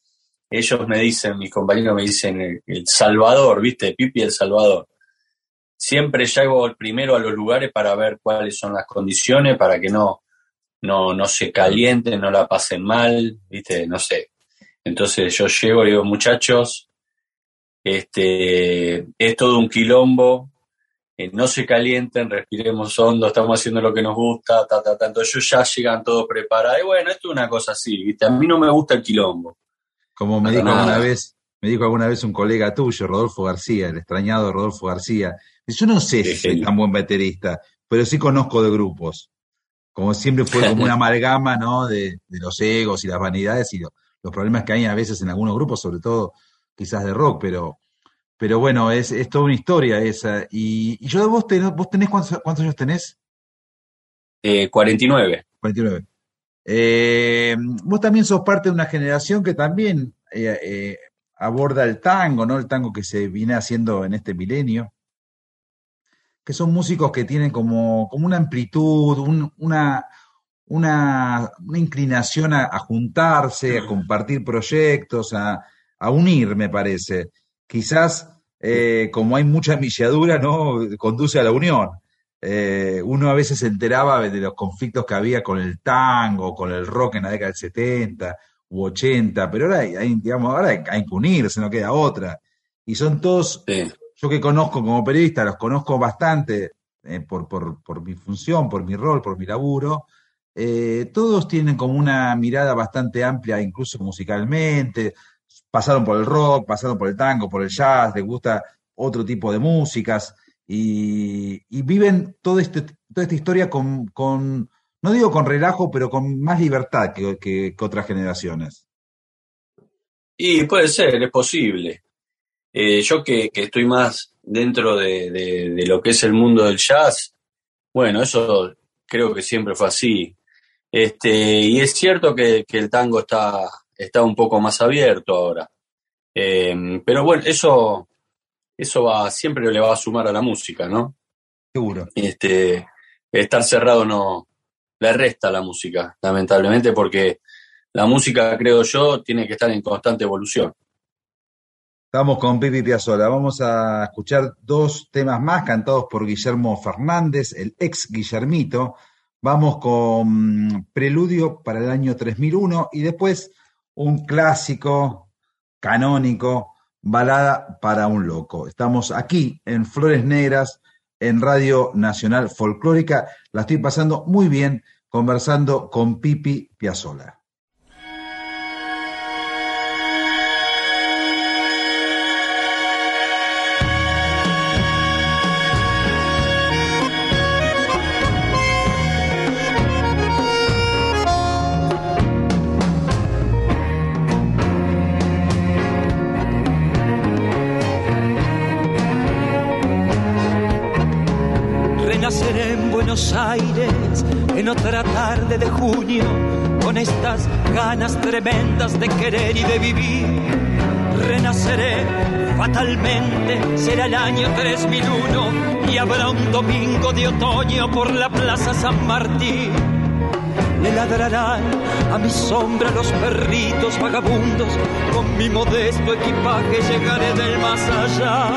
Speaker 2: ellos me dicen, mis compañeros me dicen, el, Salvador, ¿viste? Pipi el Salvador. Siempre llego primero a los lugares para ver cuáles son las condiciones, para que no, no, no se calienten, no la pasen mal, ¿viste? No sé. Entonces yo llego y digo, muchachos, este, es todo un quilombo, eh, no se calienten, respiremos hondo, estamos haciendo lo que nos gusta, ta, ta, tanto ellos ya llegan todos preparados. Y bueno, esto es una cosa así, ¿viste? A mí no me gusta el quilombo.
Speaker 1: Como me dijo alguna vez, me dijo alguna vez un colega tuyo, Rodolfo García, el extrañado Rodolfo García. Yo no sé si soy tan buen baterista, pero sí conozco de grupos. Como siempre fue como una amalgama, ¿no? De, los egos y las vanidades y los problemas que hay a veces en algunos grupos, sobre todo quizás de rock, pero pero bueno, es, es toda una historia esa. Y, y yo, vos, tenés, vos tenés cuántos, cuántos años tenés?
Speaker 2: Eh, 49.
Speaker 1: 49. Eh, vos también sos parte de una generación que también eh, eh, aborda el tango, ¿no? El tango que se viene haciendo en este milenio. Que son músicos que tienen como, como una amplitud, una, una, una inclinación a, a juntarse, a compartir proyectos, a, a unir, me parece. Quizás, eh, como hay mucha milladura, ¿no? Conduce a la unión. Eh, uno a veces se enteraba de los conflictos que había con el tango, con el rock en la década del 70 u 80, pero ahora hay, hay, digamos, ahora hay, hay que unirse, no queda otra. Y son todos,
Speaker 2: Sí.
Speaker 1: yo que conozco como periodista, los conozco bastante eh, por, por, por mi función, por mi rol, por mi laburo, eh, todos tienen como una mirada bastante amplia, incluso musicalmente, pasaron por el rock, pasaron por el tango, por el jazz, les gusta otro tipo de músicas y, viven este, toda esta historia con, con, no digo con relajo, pero con más libertad que, otras generaciones.
Speaker 2: Y puede ser, es posible. Eh, yo que, estoy más dentro de, lo que es el mundo del jazz, bueno, eso creo que siempre fue así. Este, y es cierto que el tango está, está un poco más abierto ahora. Eh, pero bueno, eso, eso va, siempre le va a sumar a la música, ¿no?
Speaker 1: Seguro.
Speaker 2: Este, estar cerrado no le resta a la música, lamentablemente, porque la música, creo yo, tiene que estar en constante evolución.
Speaker 1: Estamos con Pipi Piazzolla. Vamos a escuchar dos temas más cantados por Guillermo Fernández, el ex Guillermito. Vamos con Preludio para el año 3001 y después un clásico canónico, Balada para un Loco. Estamos aquí en Flores Negras, en Radio Nacional Folclórica. La estoy pasando muy bien conversando con Pipi Piazzolla.
Speaker 6: Tremendas de querer y de vivir. Renaceré fatalmente, será el año 3001 y habrá un domingo de otoño por la Plaza San Martín. Le ladrarán a mi sombra los perritos vagabundos, con mi modesto equipaje llegaré del más allá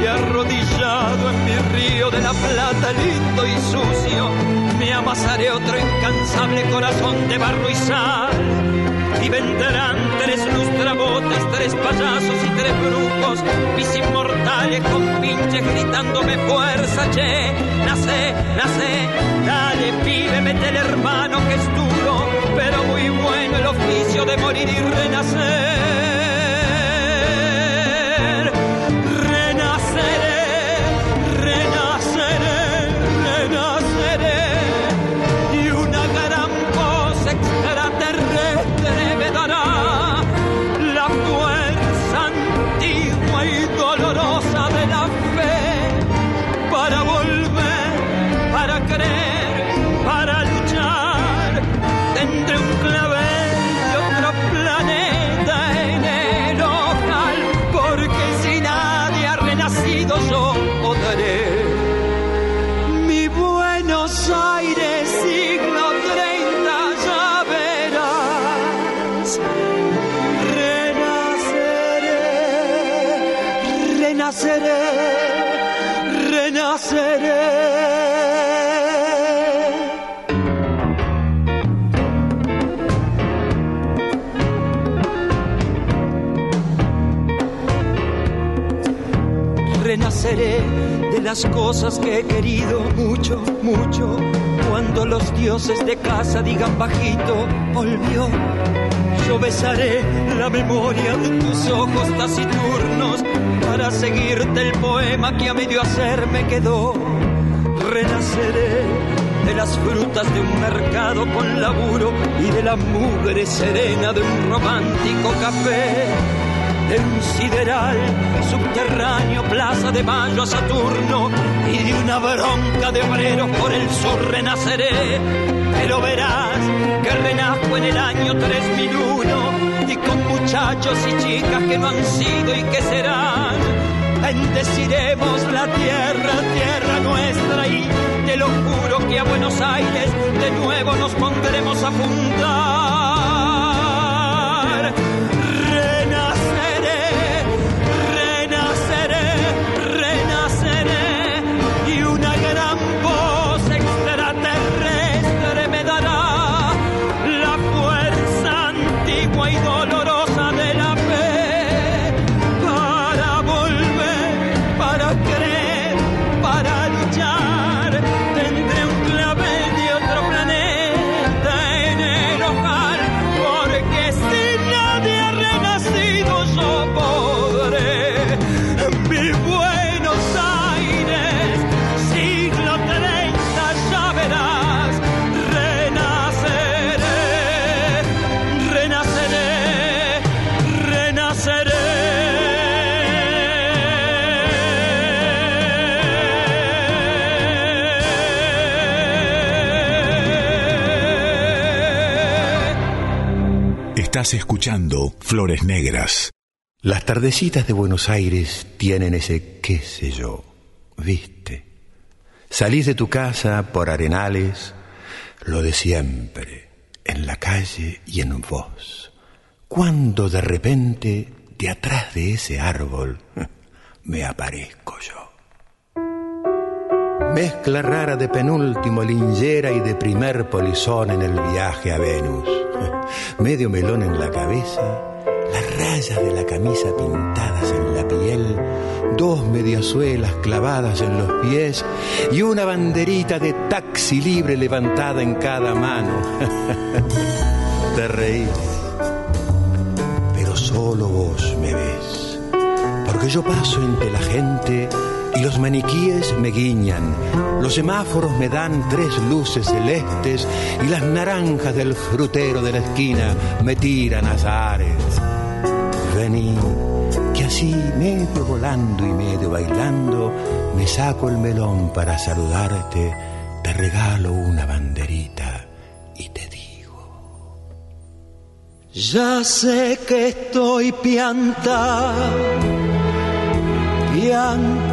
Speaker 6: y arrodillado en mi río de la plata lindo y sucio, me amasaré otro incansable corazón de barro y sal. Y vendrán tres lustrabotas, tres payasos y tres brujos, mis inmortales con pinches gritándome fuerza, che, nace, nace, dale pibe, mete el hermano que es duro, pero muy bueno el oficio de morir y renacer. Las cosas que he querido mucho, mucho. Cuando los dioses de casa digan bajito, volvió. Yo besaré la memoria de tus ojos taciturnos para seguirte el poema que a medio hacer me quedó. Renaceré de las frutas de un mercado con laburo y de la mugre serena de un romántico café de un sideral subterráneo, plaza de mayo a Saturno y de una bronca de obreros por el sur renaceré. Pero verás que renazco en el año 3001 y con muchachos y chicas que no han sido y que serán. Bendeciremos la tierra, tierra nuestra y te lo juro que hacia Buenos Aires, de nuevo nos pondremos a fundar.
Speaker 4: Estás escuchando Flores Negras.
Speaker 7: Las tardecitas de Buenos Aires tienen ese qué sé yo, viste. Salís de tu casa por arenales, lo de siempre, en la calle y en vos. Cuando de repente, de atrás de ese árbol, me aparezco yo. Mezcla rara de penúltimo lingera y de primer polizón en el viaje a Venus. Medio melón en la cabeza, las rayas de la camisa pintadas en la piel, dos mediasuelas clavadas en los pies y una banderita de taxi libre levantada en cada mano. Te reís, pero solo vos me ves, porque yo paso entre la gente y los maniquíes me guiñan, los semáforos me dan tres luces celestes y las naranjas del frutero de la esquina me tiran azares. Vení, que así medio volando y medio bailando, me saco el melón para saludarte, te regalo una banderita y te digo.
Speaker 6: Ya sé que estoy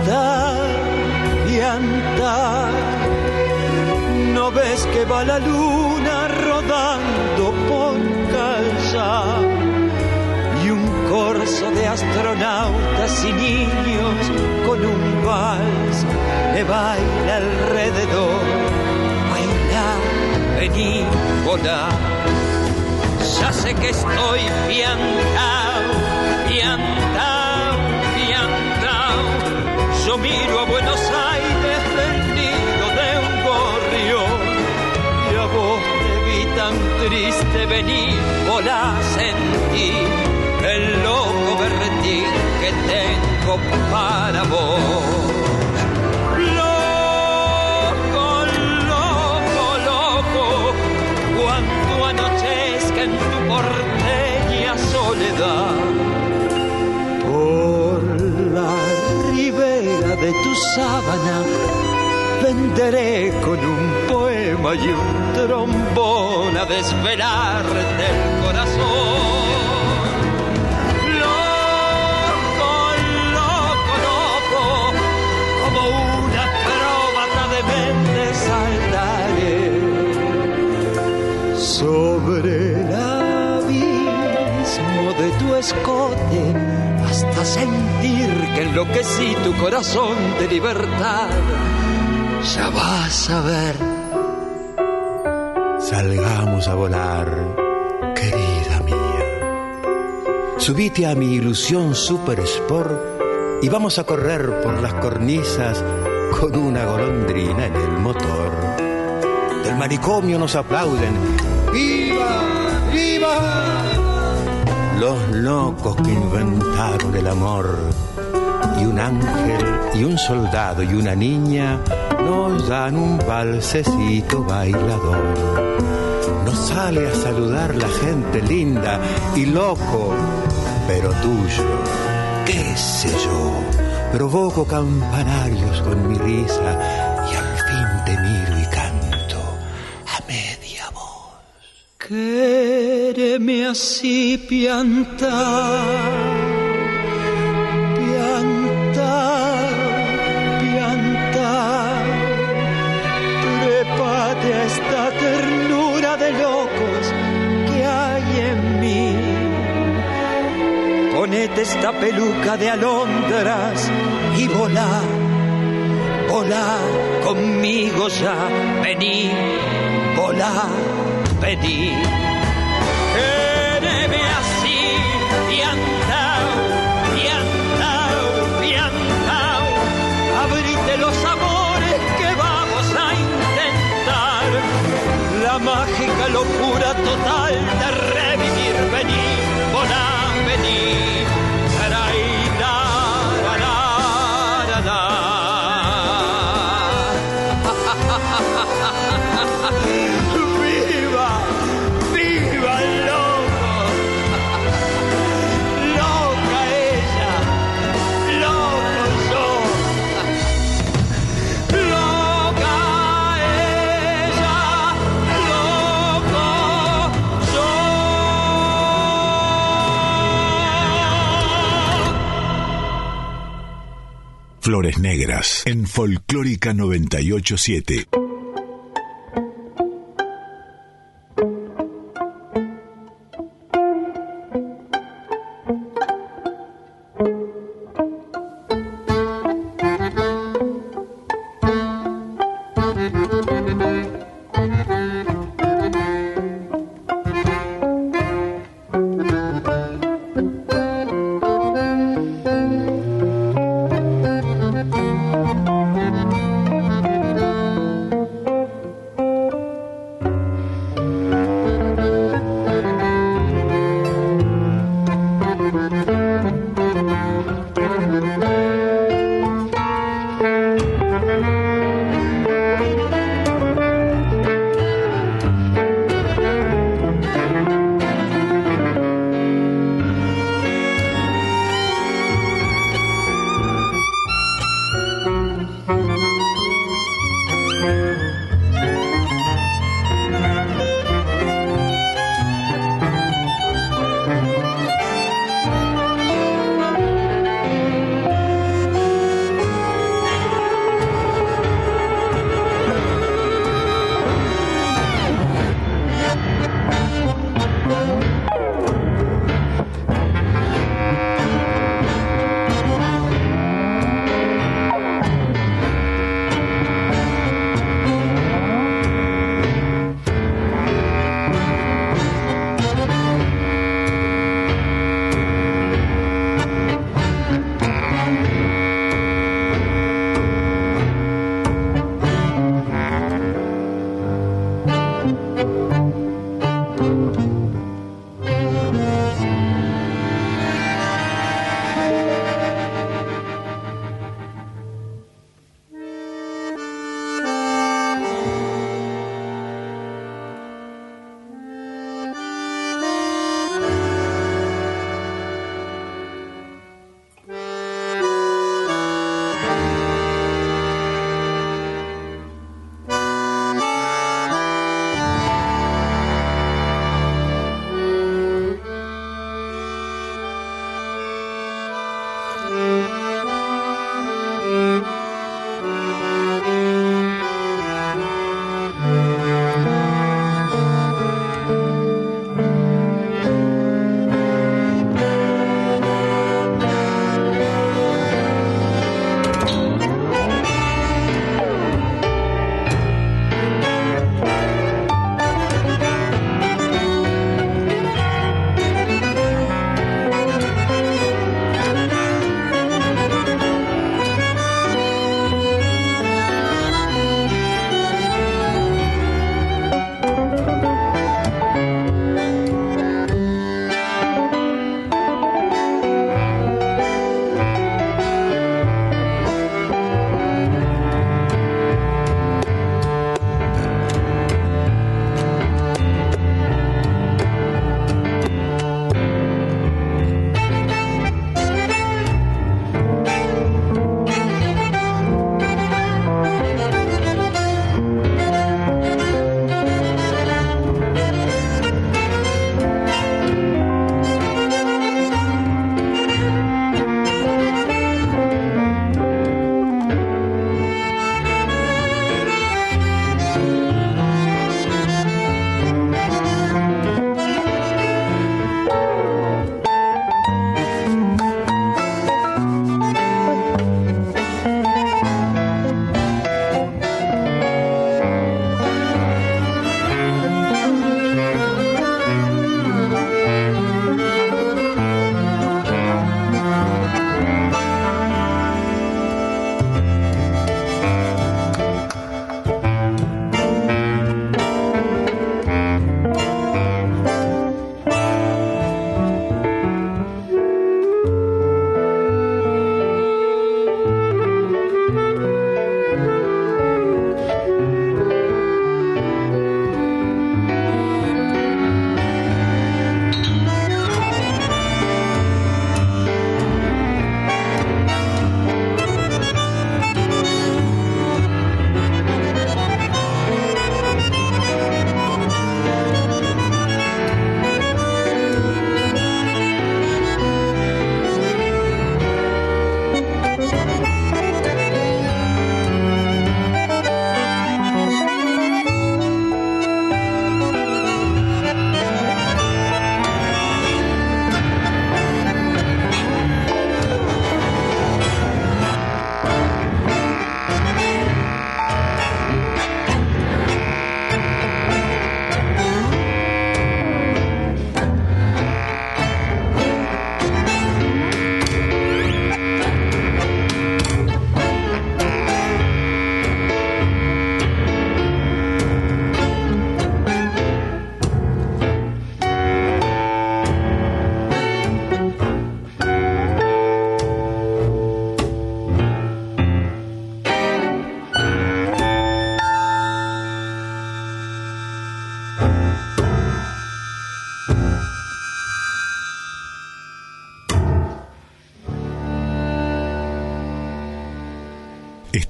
Speaker 6: piantado, piantado. No ves que va la luna rodando por calzado y un corso de astronautas y niños con un vals me baila alrededor. Baila, vení, volá. Ya sé que estoy piantao, piantao. Yo miro a Buenos Aires del nido de un gorrión y a vos te vi tan triste venir, volá, sentí el loco berretín que tengo para vos. Loco, loco, loco, cuando anochezca en tu porteña soledad. De tu sábana venderé con un poema y un trombón a desvelarte el corazón. Loco, loco, loco, como una acróbata de mente saltaré sobre el abismo de tu escote hasta sentir que enloquecí tu corazón de libertad. Ya vas a ver.
Speaker 7: Salgamos a volar, querida mía. Subite a mi ilusión Super Sport y vamos a correr por las cornisas con una golondrina en el motor. Del manicomio nos aplauden. ¡Viva! ¡Viva! Los locos que inventaron el amor. Y un ángel y un soldado y una niña nos dan un balsecito bailador. Nos sale a saludar la gente linda y loco, pero tuyo, qué sé yo. Provoco campanarios con mi risa Quereme así pianta, pianta, pianta, trepate a esta ternura
Speaker 6: de locos que hay en mí. Ponete esta peluca de alondras y volá, volá conmigo ya, vení, volá vení. Quéreme así, piantao, piantao, piantao, abrite los amores que vamos a intentar, la mágica locura total de revivir, vení, volá, vení,
Speaker 4: Flores Negras en Folclórica 987.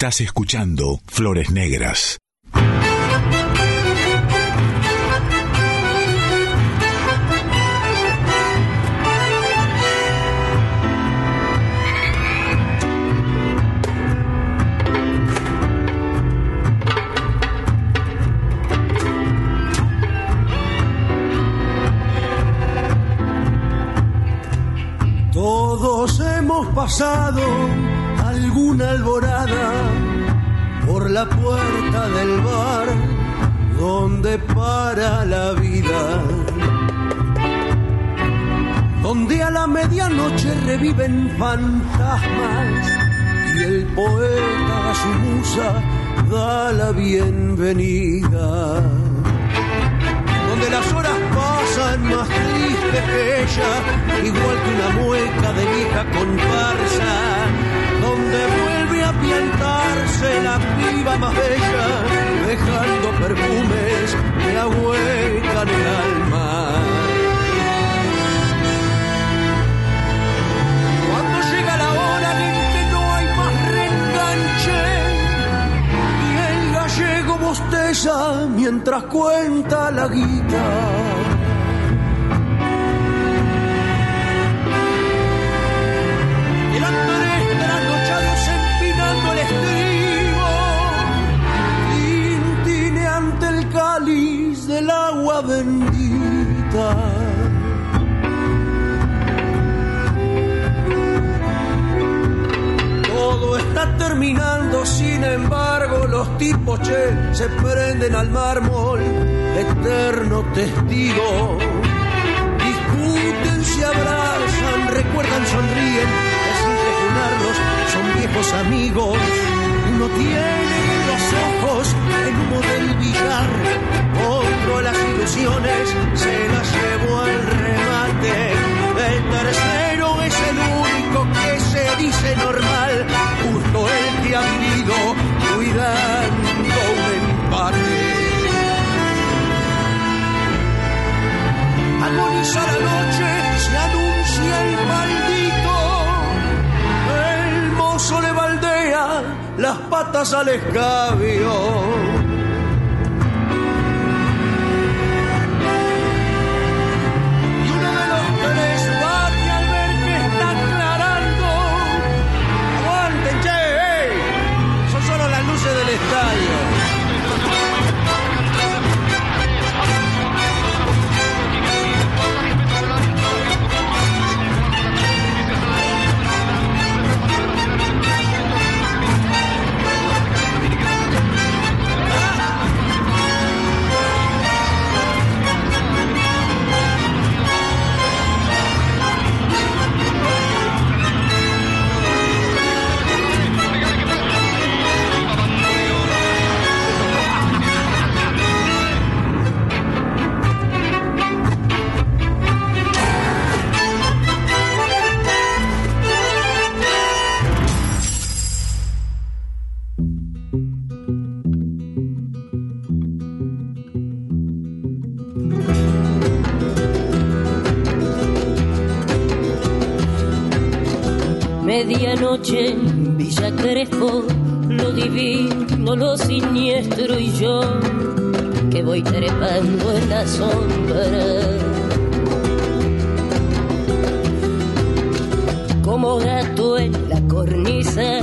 Speaker 4: Estás escuchando Flores Negras.
Speaker 8: veni mientras cuenta la guitarra. Eran tres trasnochados empinando el estribo, tintineante el cáliz del agua bendita. Todo está terminando, sin embargo, los tipos che se prenden al mármol, eterno testigo. Discuten, se abrazan, recuerdan, sonríen, y sin refunarlos son viejos amigos. Uno tiene los ojos el humo del billar, otro las ilusiones se las llevó al remate. El tercero es el único que se dice normal, justo el que ha vivido cuidando un empate. agoniza la noche, se anuncia el maldito. El mozo le baldea las patas al escabio.
Speaker 9: Villa Crespo, lo divino, lo siniestro y yo, que voy trepando en la sombra. Como gato en la cornisa,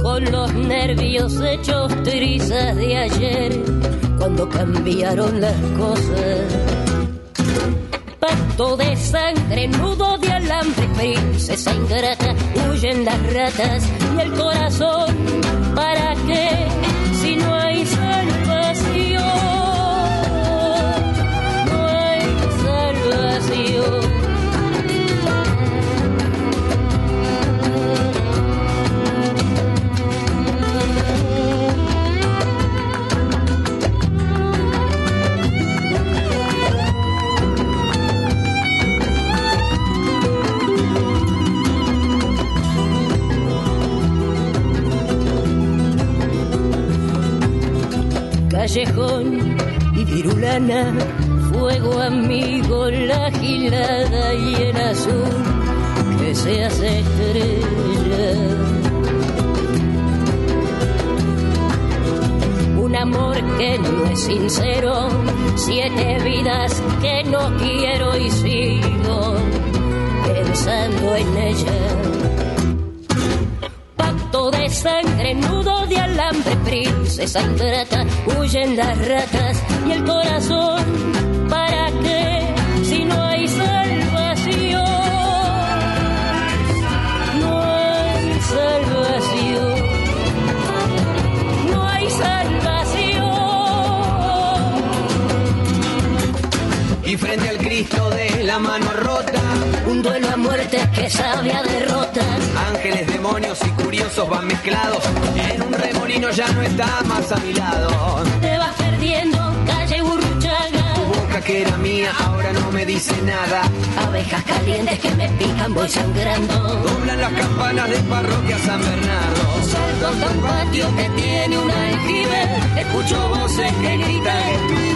Speaker 9: con los nervios hechos trizas de ayer, cuando cambiaron las cosas pacto de sangre, nudo de alambre, princesa ingrata, huyen las ratas y el corazón, ¿para qué? Callejón y virulana, fuego amigo, la gilada y el azul que se hace estrella.
Speaker 10: amor que no es sincero, siete vidas que no quiero y sigo pensando en ella. Pacto de sangre, nudo de alambre, princesa ingrata, huyen las ratas y el corazón, ¿para qué? Si no hay salvación, no hay salvación. No hay salvación.
Speaker 11: Y frente al Cristo de la mano
Speaker 10: Un duelo a muerte que sabe a derrotas.
Speaker 11: ángeles, demonios y curiosos van mezclados. En un remolino ya no está más a mi lado.
Speaker 10: Te vas perdiendo, calle Burruchaga.
Speaker 11: Tu boca que era mía ahora no me dice nada.
Speaker 10: Abejas calientes que me pican, voy sangrando.
Speaker 11: Doblan las campanas de parroquia San Bernardo.
Speaker 10: Salto hasta un patio que tiene un aljibe. Escucho voces que gritan.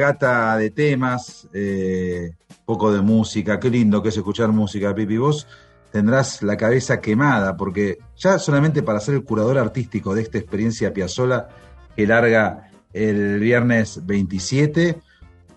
Speaker 1: Cabalgata de temas, eh, poco de música, qué lindo que es escuchar música, Pipi. Vos tendrás la cabeza quemada, porque ya solamente para ser el curador artístico de esta experiencia Piazzola que larga el viernes 27,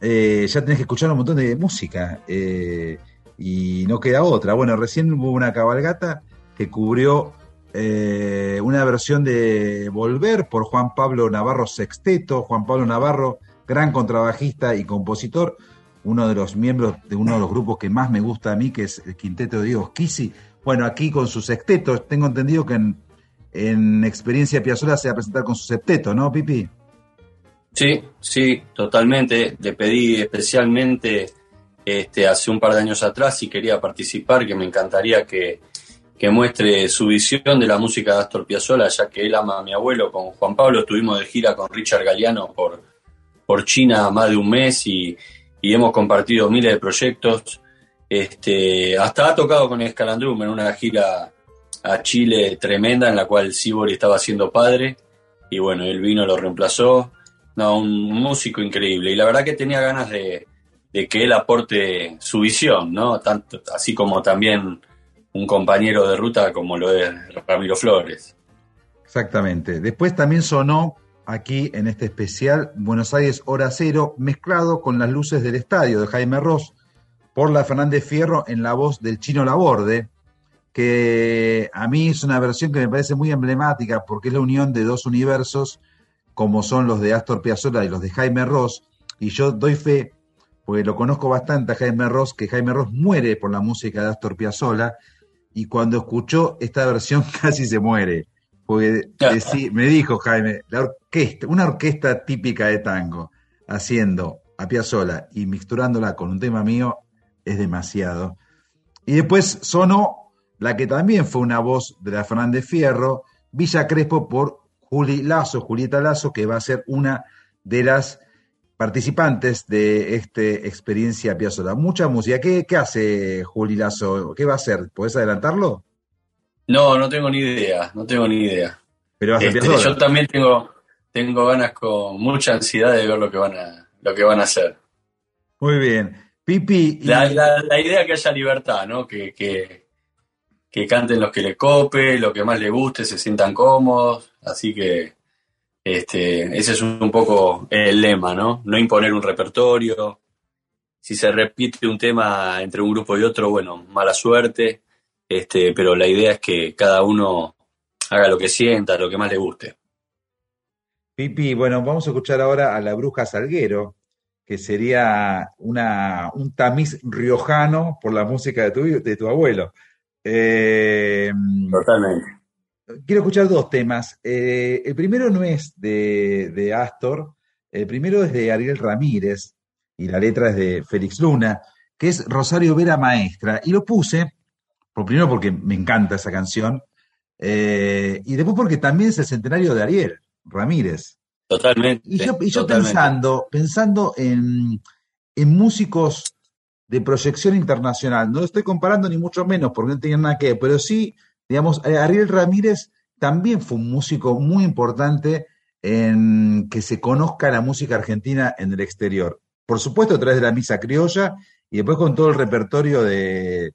Speaker 1: eh, ya tenés que escuchar un montón de música eh, y no queda otra. Bueno, recién hubo una cabalgata que cubrió eh, una versión de Volver por Juan Pablo Navarro Sexteto. Juan Pablo Navarro, gran contrabajista y compositor, uno de los miembros de uno de los grupos que más me gusta a mí, que es el Quinteto de Diego Schisi. Bueno, aquí con su sexteto, tengo entendido que en, en Experiencia Piazzola se va a presentar con su septeto, ¿no, Pipi?
Speaker 2: Sí, sí, totalmente. Le pedí especialmente este, hace un par de años atrás si quería participar, que me encantaría que, que muestre su visión de la música de Astor Piazzolla, ya que él ama a mi abuelo. Con Juan Pablo estuvimos de gira con Richard Galeano por, por China más de un mes y, y hemos compartido miles de proyectos. Este, hasta ha tocado con Escalandrum en una gira a Chile tremenda en la cual Sibori estaba siendo padre y bueno, él vino, lo reemplazó. No, un músico increíble y la verdad que tenía ganas de, de que él aporte su visión, ¿no? Tanto, así como también un compañero de ruta como lo es Ramiro Flores.
Speaker 1: Exactamente. Después también sonó aquí en este especial Buenos Aires Hora Cero, mezclado con las luces del estadio de Jaime Ross por la Fernández Fierro en la voz del Chino Laborde, que a mí es una versión que me parece muy emblemática porque es la unión de dos universos como son los de Astor Piazzolla y los de Jaime Ross, y yo doy fe, porque lo conozco bastante a Jaime Ross, que Jaime Ross muere por la música de Astor Piazzolla, y cuando escuchó esta versión casi se muere, porque decí- me dijo Jaime, la orquesta, una orquesta típica de tango, haciendo a Piazzolla y mixturándola con un tema mío, es demasiado. Y después sonó la que también fue una voz de la Fernández Fierro, Villa Crespo por Juli Lazo, Julieta Lazo, que va a ser una de las participantes de este experiencia Piazzolla. Mucha música. ¿Qué, qué hace Juli Lazo? ¿Qué va a hacer? ¿Podés adelantarlo?
Speaker 2: No, no tengo ni idea, no tengo ni idea.
Speaker 1: Pero va a
Speaker 2: Este, yo también tengo, tengo ganas con mucha ansiedad de ver lo que van a, lo que van a hacer.
Speaker 1: Muy bien. Pipi. y-
Speaker 2: La, la- la idea que haya libertad, ¿no? Que, que, que canten los que les cope, lo que más les guste, se sientan cómodos. Así que este, ese es un poco el lema, ¿no? No imponer un repertorio. Si se repite un tema entre un grupo y otro, bueno, mala suerte. Este, pero la idea es que cada uno haga lo que sienta, lo que más le guste.
Speaker 1: Pipi, bueno, vamos a escuchar ahora a la bruja Salguero, que sería una, un tamiz riojano por la música de tu, de tu abuelo. Eh,
Speaker 2: Totalmente.
Speaker 1: quiero escuchar dos temas. Eh, el primero no es de, de Astor, el primero es de Ariel Ramírez y la letra es de Félix Luna, que es Rosario Vera Maestra. Y lo puse, por primero porque me encanta esa canción,
Speaker 9: Eh, y después porque también es el centenario de Ariel Ramírez.
Speaker 2: Totalmente.
Speaker 9: Y yo, y yo
Speaker 2: totalmente.
Speaker 9: pensando, pensando en, en músicos de proyección internacional, no lo estoy comparando ni mucho menos porque no tenía nada que ver, pero sí, digamos, eh, Ariel Ramírez también fue un músico muy importante en que se conozca la música argentina en el exterior. Por supuesto, a través de la misa criolla y después con todo el repertorio de,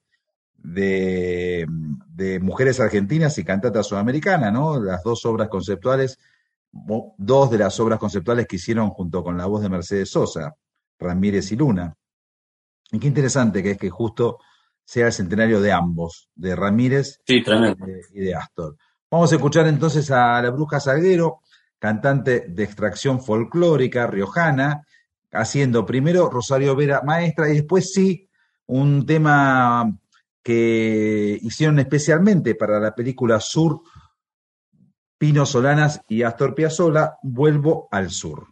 Speaker 9: de, de mujeres argentinas y cantata sudamericana, ¿no? Las dos obras conceptuales, dos de las obras conceptuales que hicieron junto con la voz de Mercedes Sosa, Ramírez y Luna. Y qué interesante que es que justo sea el centenario de ambos, de Ramírez
Speaker 2: Sí,
Speaker 9: y de Astor. Vamos a escuchar entonces a la Bruja Salguero, cantante de extracción folclórica riojana, haciendo primero Rosario Vera Maestra y después sí un tema que hicieron especialmente para la película Sur, Pino Solanas y Astor Piazzolla, Vuelvo al Sur.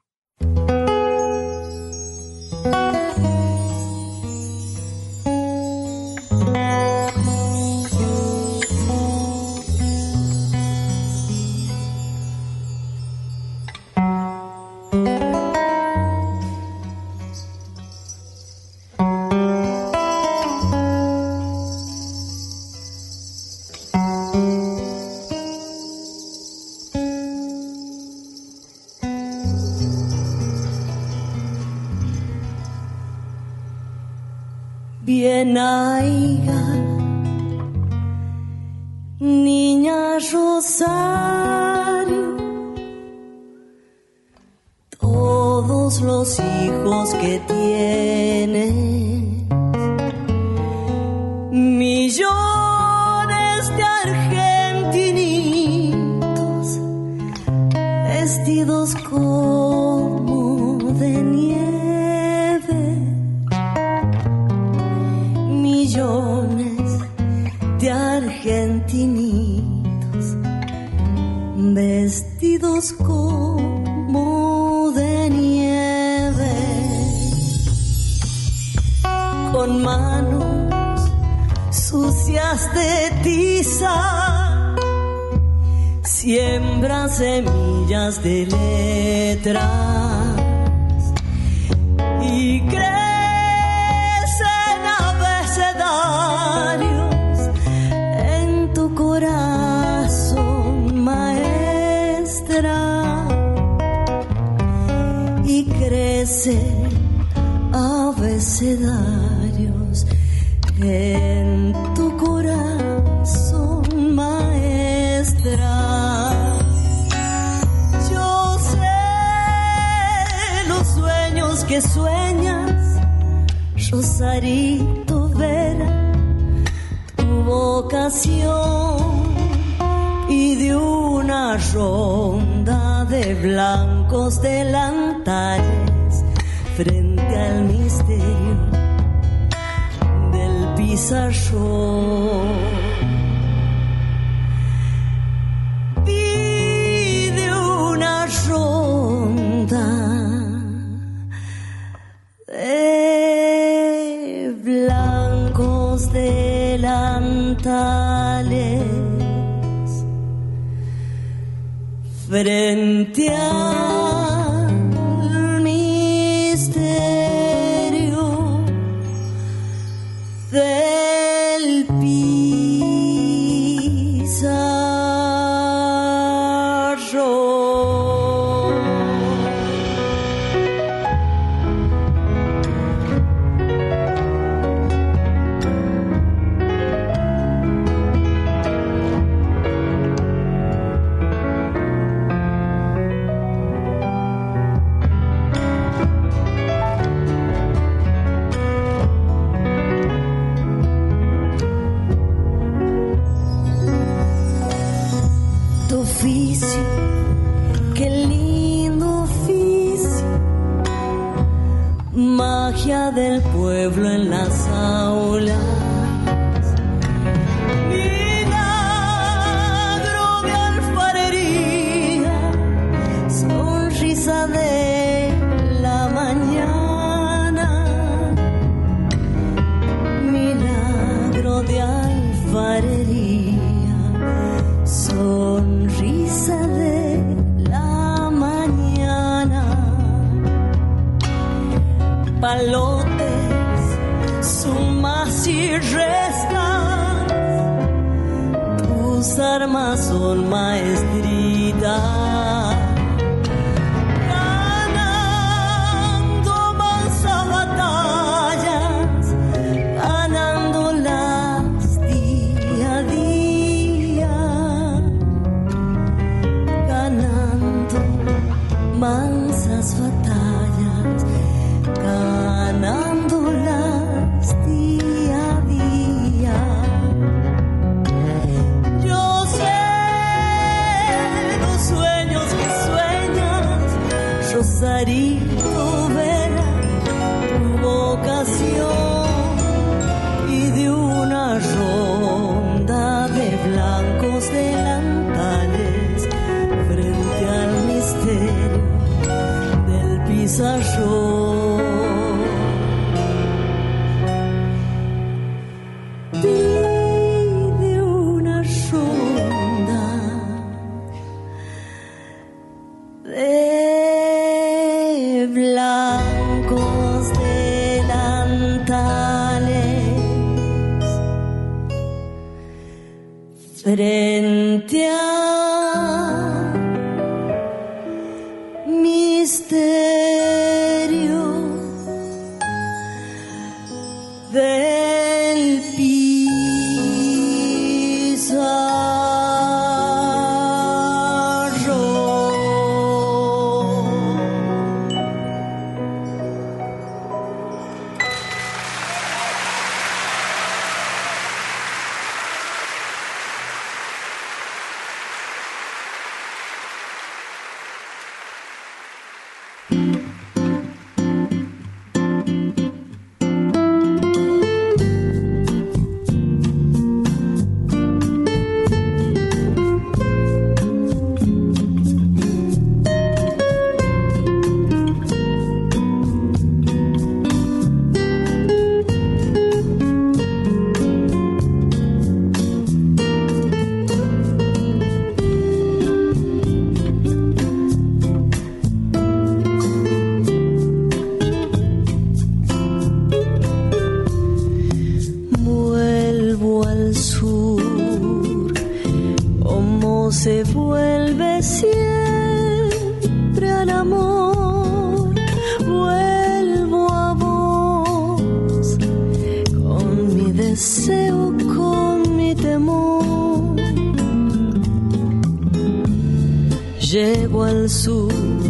Speaker 9: Llevo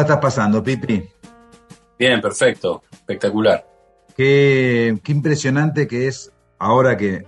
Speaker 9: la
Speaker 1: estás pasando, Pipi?
Speaker 2: Bien, perfecto, espectacular.
Speaker 1: Qué, qué impresionante que es, ahora que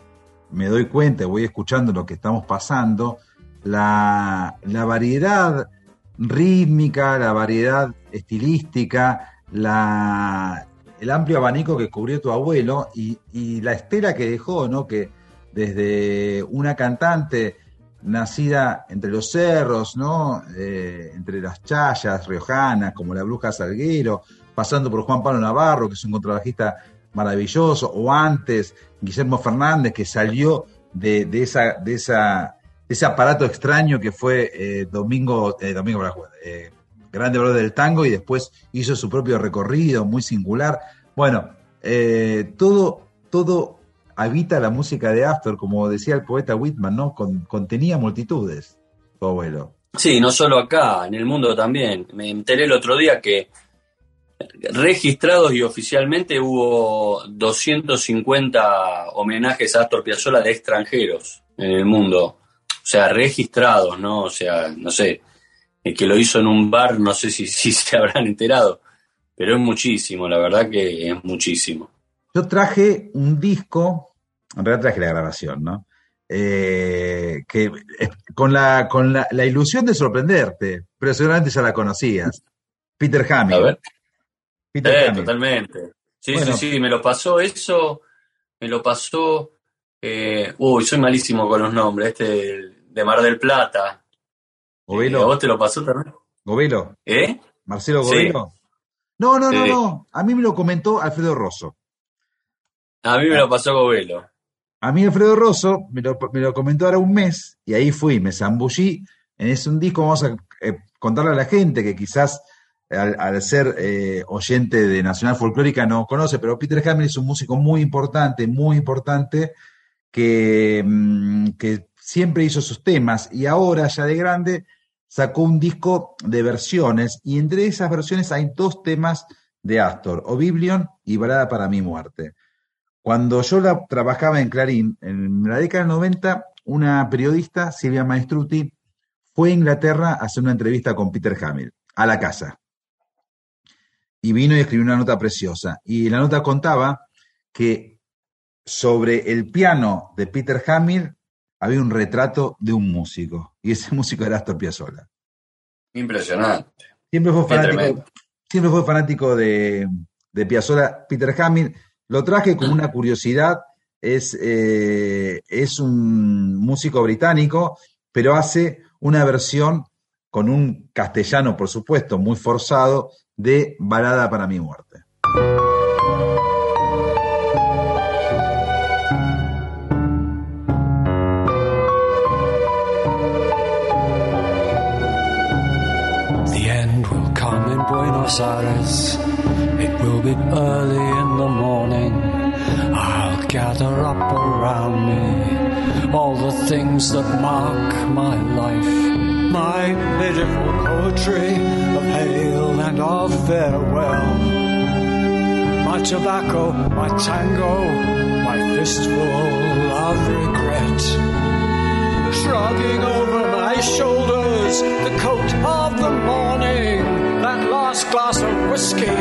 Speaker 1: me doy cuenta, voy escuchando lo que estamos pasando, la, la variedad rítmica, la variedad estilística, la, el amplio abanico que cubrió tu abuelo y, y la estela que dejó, ¿no? Que desde una cantante nacida entre los cerros, ¿no? Eh, entre las chayas riojanas, como la Bruja Salguero, pasando por Juan Pablo Navarro, que es un contrabajista maravilloso, o antes Guillermo Fernández, que salió de, de esa, de esa, de ese aparato extraño que fue eh, Domingo, eh, Domingo eh, Grande Valor del Tango, y después hizo su propio recorrido muy singular. Bueno, eh, todo, todo habita la música de Astor, como decía el poeta Whitman, ¿no? Con- contenía multitudes, tu abuelo.
Speaker 2: Sí, no solo acá, en el mundo también. Me enteré el otro día que registrados y oficialmente hubo 250 homenajes a Astor Piazzolla de extranjeros en el mundo. O sea, registrados, ¿no? O sea, no sé, el que lo hizo en un bar, no sé si, si se habrán enterado, pero es muchísimo, la verdad que es muchísimo.
Speaker 1: Yo traje un disco, en realidad traje la grabación, ¿no? Eh, que eh, con la, con la, la ilusión de sorprenderte, pero seguramente ya la conocías. Peter Hamill.
Speaker 2: A ver.
Speaker 1: Peter
Speaker 2: Eh, totalmente. Sí,
Speaker 1: Bueno.
Speaker 2: sí, sí, me lo pasó eso, me lo pasó. eh, uy, soy malísimo con los nombres, este de Mar del Plata.
Speaker 1: Govelo.
Speaker 2: Eh, ¿A vos te lo pasó también?
Speaker 1: Govelo.
Speaker 2: ¿Eh?
Speaker 1: Marcelo
Speaker 2: Sí.
Speaker 1: Govelo. No, no, no,
Speaker 2: Sí.
Speaker 1: no. A mí me lo comentó Alfredo Rosso.
Speaker 2: A mí me lo pasó Govelo.
Speaker 1: A mí Alfredo Rosso me lo, me lo comentó ahora un mes y ahí fui, me zambullí en ese un disco. Vamos a eh, contarle a la gente que quizás al, ser eh, oyente de Nacional Folclórica no conoce, pero Peter Hamill es un músico muy importante, muy importante, que, mm, que siempre hizo sus temas y ahora ya de grande sacó un disco de versiones y entre esas versiones hay dos temas de Astor, Oblivion y Balada para mi muerte. Cuando yo la trabajaba en Clarín, en la década del 90, una periodista, Silvia Maestruti, fue a Inglaterra a hacer una entrevista con Peter Hamill, a la casa. y vino y escribió una nota preciosa. Y la nota contaba que sobre el piano de Peter Hamill había un retrato de un músico, y ese músico era Astor Piazzolla.
Speaker 2: Impresionante.
Speaker 1: Siempre fue fanático, siempre fue fanático de, de Piazzolla, Peter Hamill. Lo traje como una curiosidad. Es, eh, es un músico británico, pero hace una versión con un castellano, por supuesto, muy forzado, de Balada para mi muerte.
Speaker 12: The end will come in Buenos Aires. Will be early in the morning. I'll gather up around me all the things that mark my life. My pitiful poetry of hail and of farewell. My tobacco, my tango, my fistful of regret shrugging over my shoulders the coat of the morning. Last glass of whiskey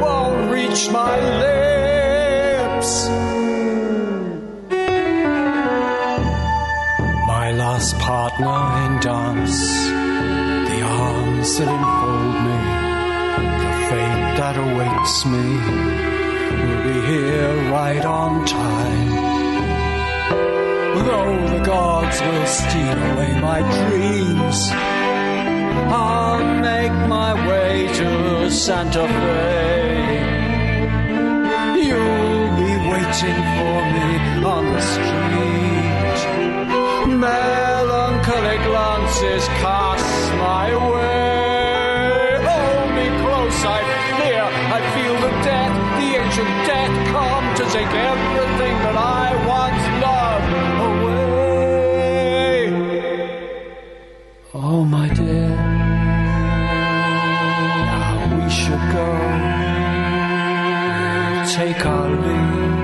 Speaker 12: won't reach my lips. My last partner in dance, the arms that enfold me, the fate that awaits me will be here right on time. Though the gods will steal away my dreams, I'll make my way to Santa Fe. You'll be waiting for me on the street. Melancholy glances cast my way. Hold me close, I fear. I feel the death, the ancient death, come to take everything that I once Take our leave,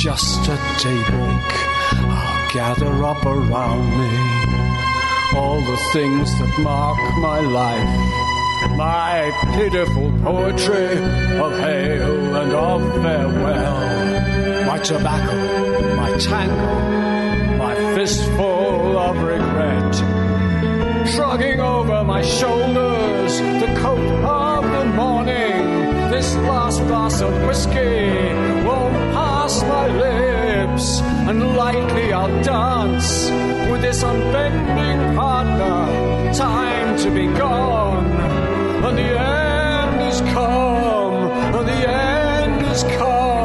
Speaker 12: just at daybreak. I'll gather up around me all the things that mark my life. My pitiful poetry of hail and of farewell. My tobacco, my tango, my fistful of regret shrugging over my shoulders the coat of the morning. This last glass of whiskey won't pass my lips, and lightly I'll dance with this unbending partner. Time to be gone, and the end is come, and the end is come,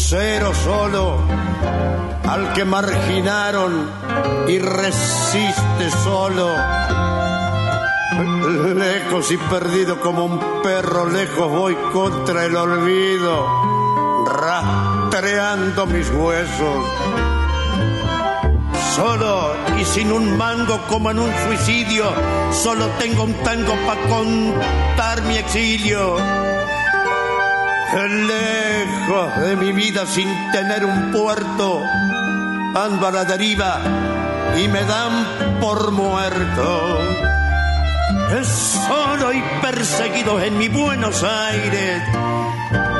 Speaker 8: como un cero solo, al que marginaron y resiste solo. Lejos y perdido como un perro, lejos voy contra el olvido, rastreando mis huesos. Solo y sin un mango como en un suicidio, solo tengo un tango para contar mi exilio lejos de mi vida sin tener un puerto, ando a la deriva y me dan por muerto. Es solo y perseguido en mi Buenos Aires,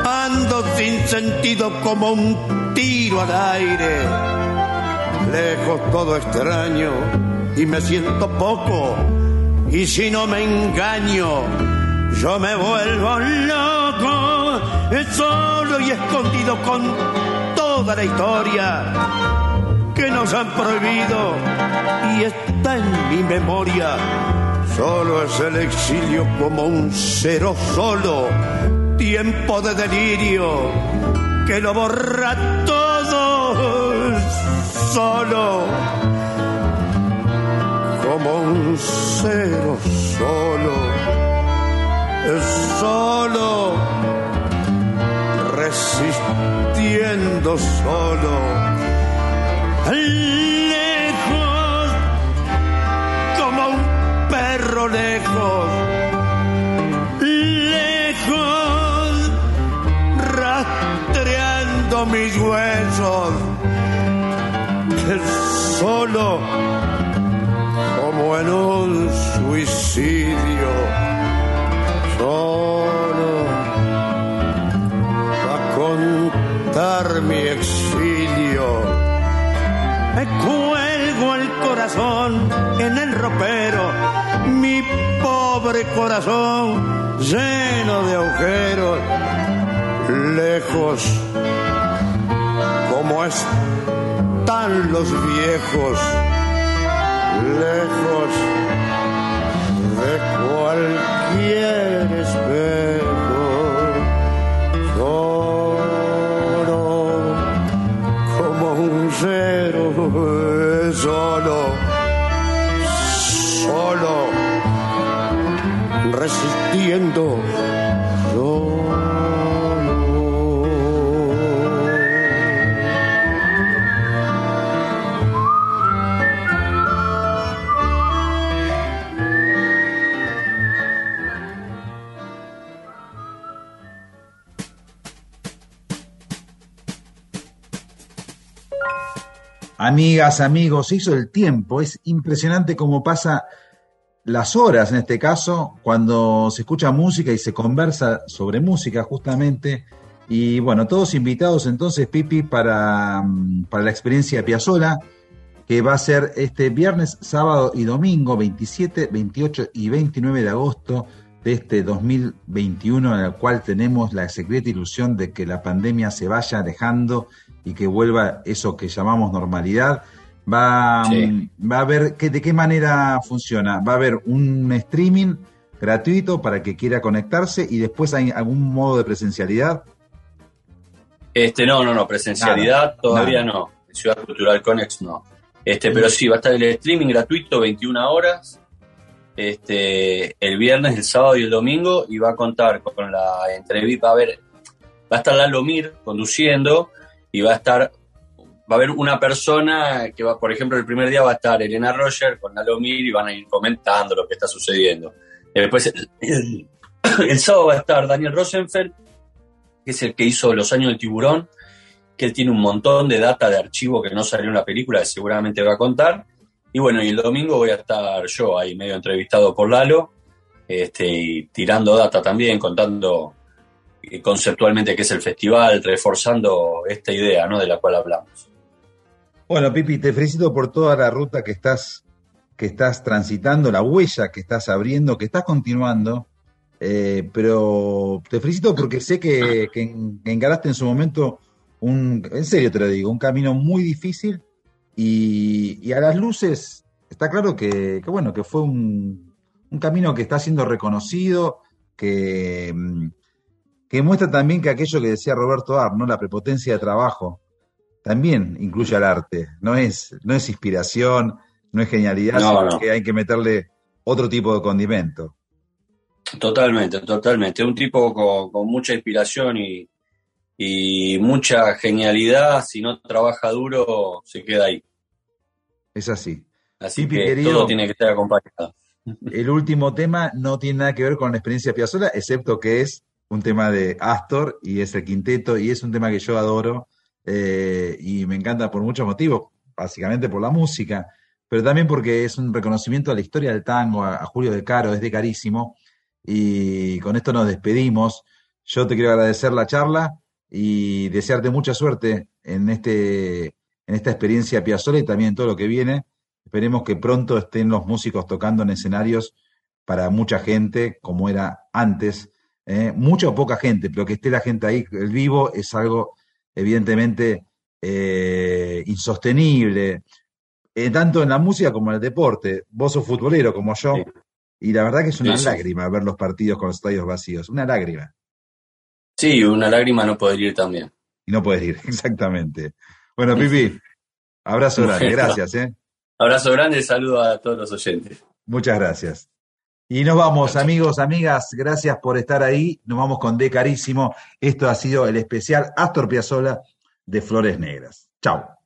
Speaker 8: ando sin sentido como un tiro al aire. Lejos todo extraño y me siento poco, y si no me engaño, yo me vuelvo loco solo y escondido con toda la historia que nos han prohibido y está en mi memoria. Solo es el exilio como un cero solo, tiempo de delirio que lo borra todo solo, como un cero solo, es solo resistiendo solo. Lejos, como un perro lejos. Lejos, rastreando mis huesos. Solo, como en un suicidio. Solo pobre corazón lleno de agujeros, lejos como están los viejos, lejos de cualquier espejo.
Speaker 1: Amigas, amigos, hizo el tiempo. Es impresionante cómo pasa las horas en este caso cuando se escucha música y se conversa sobre música justamente. Y bueno, todos invitados entonces, Pipi, para, mm, para la experiencia Piazzola, que va a ser este viernes, sábado y domingo, 27, 28 y 29 de agosto de este 2021, en el cual tenemos la secreta ilusión de que la pandemia se vaya dejando y que vuelva eso que llamamos normalidad, va, va a ver que, de qué manera funciona. Va a haber un streaming gratuito para que quiera conectarse y después hay algún modo de presencialidad.
Speaker 2: Este, no, no, no, presencialidad todavía no. Ciudad Cultural Conex no. Este, pero sí, va a estar el streaming gratuito 21 horas. Este, el viernes, el sábado y el domingo, y va a contar con la entrevista, va a ver, va a estar Lalo Mir conduciendo, y va a estar, va a haber una persona que va, por ejemplo, el primer día va a estar Elena Roger con Alomir y van a ir comentando lo que está sucediendo. Después, el, sábado va a estar Daniel Rosenfeld, que es el que hizo Los Años del Tiburón, que él tiene un montón de data de archivo que no salió en la película, que seguramente va a contar. Y bueno, y el domingo voy a estar yo ahí medio entrevistado por Lalo, este, y tirando data también, contando conceptualmente qué es el festival, reforzando esta idea ¿no? de la cual hablamos.
Speaker 1: Bueno, Pipi, te felicito por toda la ruta que estás, que estás transitando, la huella que estás abriendo, que estás continuando, eh, pero te felicito porque sé que, encaraste en su momento un, en serio te lo digo, un camino muy difícil y, y a las luces está claro que, bueno, que fue un, camino que está siendo reconocido, que, que muestra también que aquello que decía Roberto Ar. La prepotencia de trabajo, también incluye al arte. No es, no es inspiración, no es genialidad,
Speaker 2: No,
Speaker 1: sino
Speaker 2: no.
Speaker 1: que hay que meterle otro tipo de condimento.
Speaker 2: Totalmente, totalmente. Un tipo con, con mucha inspiración y, y mucha genialidad. Si no trabaja duro, se queda ahí.
Speaker 1: Es así.
Speaker 2: Así
Speaker 1: Pipi,
Speaker 2: que
Speaker 1: querido.
Speaker 2: todo tiene que estar acompañado.
Speaker 1: El último tema no tiene nada que ver con la experiencia de Piazzolla, excepto que es un tema de Astor y es el quinteto y es un tema que yo adoro eh, y me encanta por muchos motivos, básicamente por la música, pero también porque es un reconocimiento a la historia del tango, a, Julio de Caro, es de carísimo y con esto nos despedimos. Yo te quiero agradecer la charla y desearte mucha suerte en este en esta experiencia Piazzolla y también en todo lo que viene. Esperemos que pronto estén los músicos tocando en escenarios para mucha gente, como era antes. ¿eh? Mucha o poca gente, pero que esté la gente ahí, el vivo es algo evidentemente eh, insostenible, eh, tanto en la música como en el deporte. Vos sos futbolero como yo, y la verdad que es una
Speaker 2: Sí,
Speaker 1: lágrima ver los partidos con los estadios vacíos, una lágrima.
Speaker 2: Sí, una lágrima no poder ir también.
Speaker 1: Y no puedes ir, exactamente. Bueno, Pipi, abrazo grande, gracias. ¿eh?
Speaker 2: Abrazo grande, saludo a todos los oyentes.
Speaker 1: Muchas gracias. Y nos vamos, amigos, amigas, gracias por estar ahí. Nos vamos con De Carísimo. Esto ha sido el especial Astor Piazzolla de Flores Negras. Chao.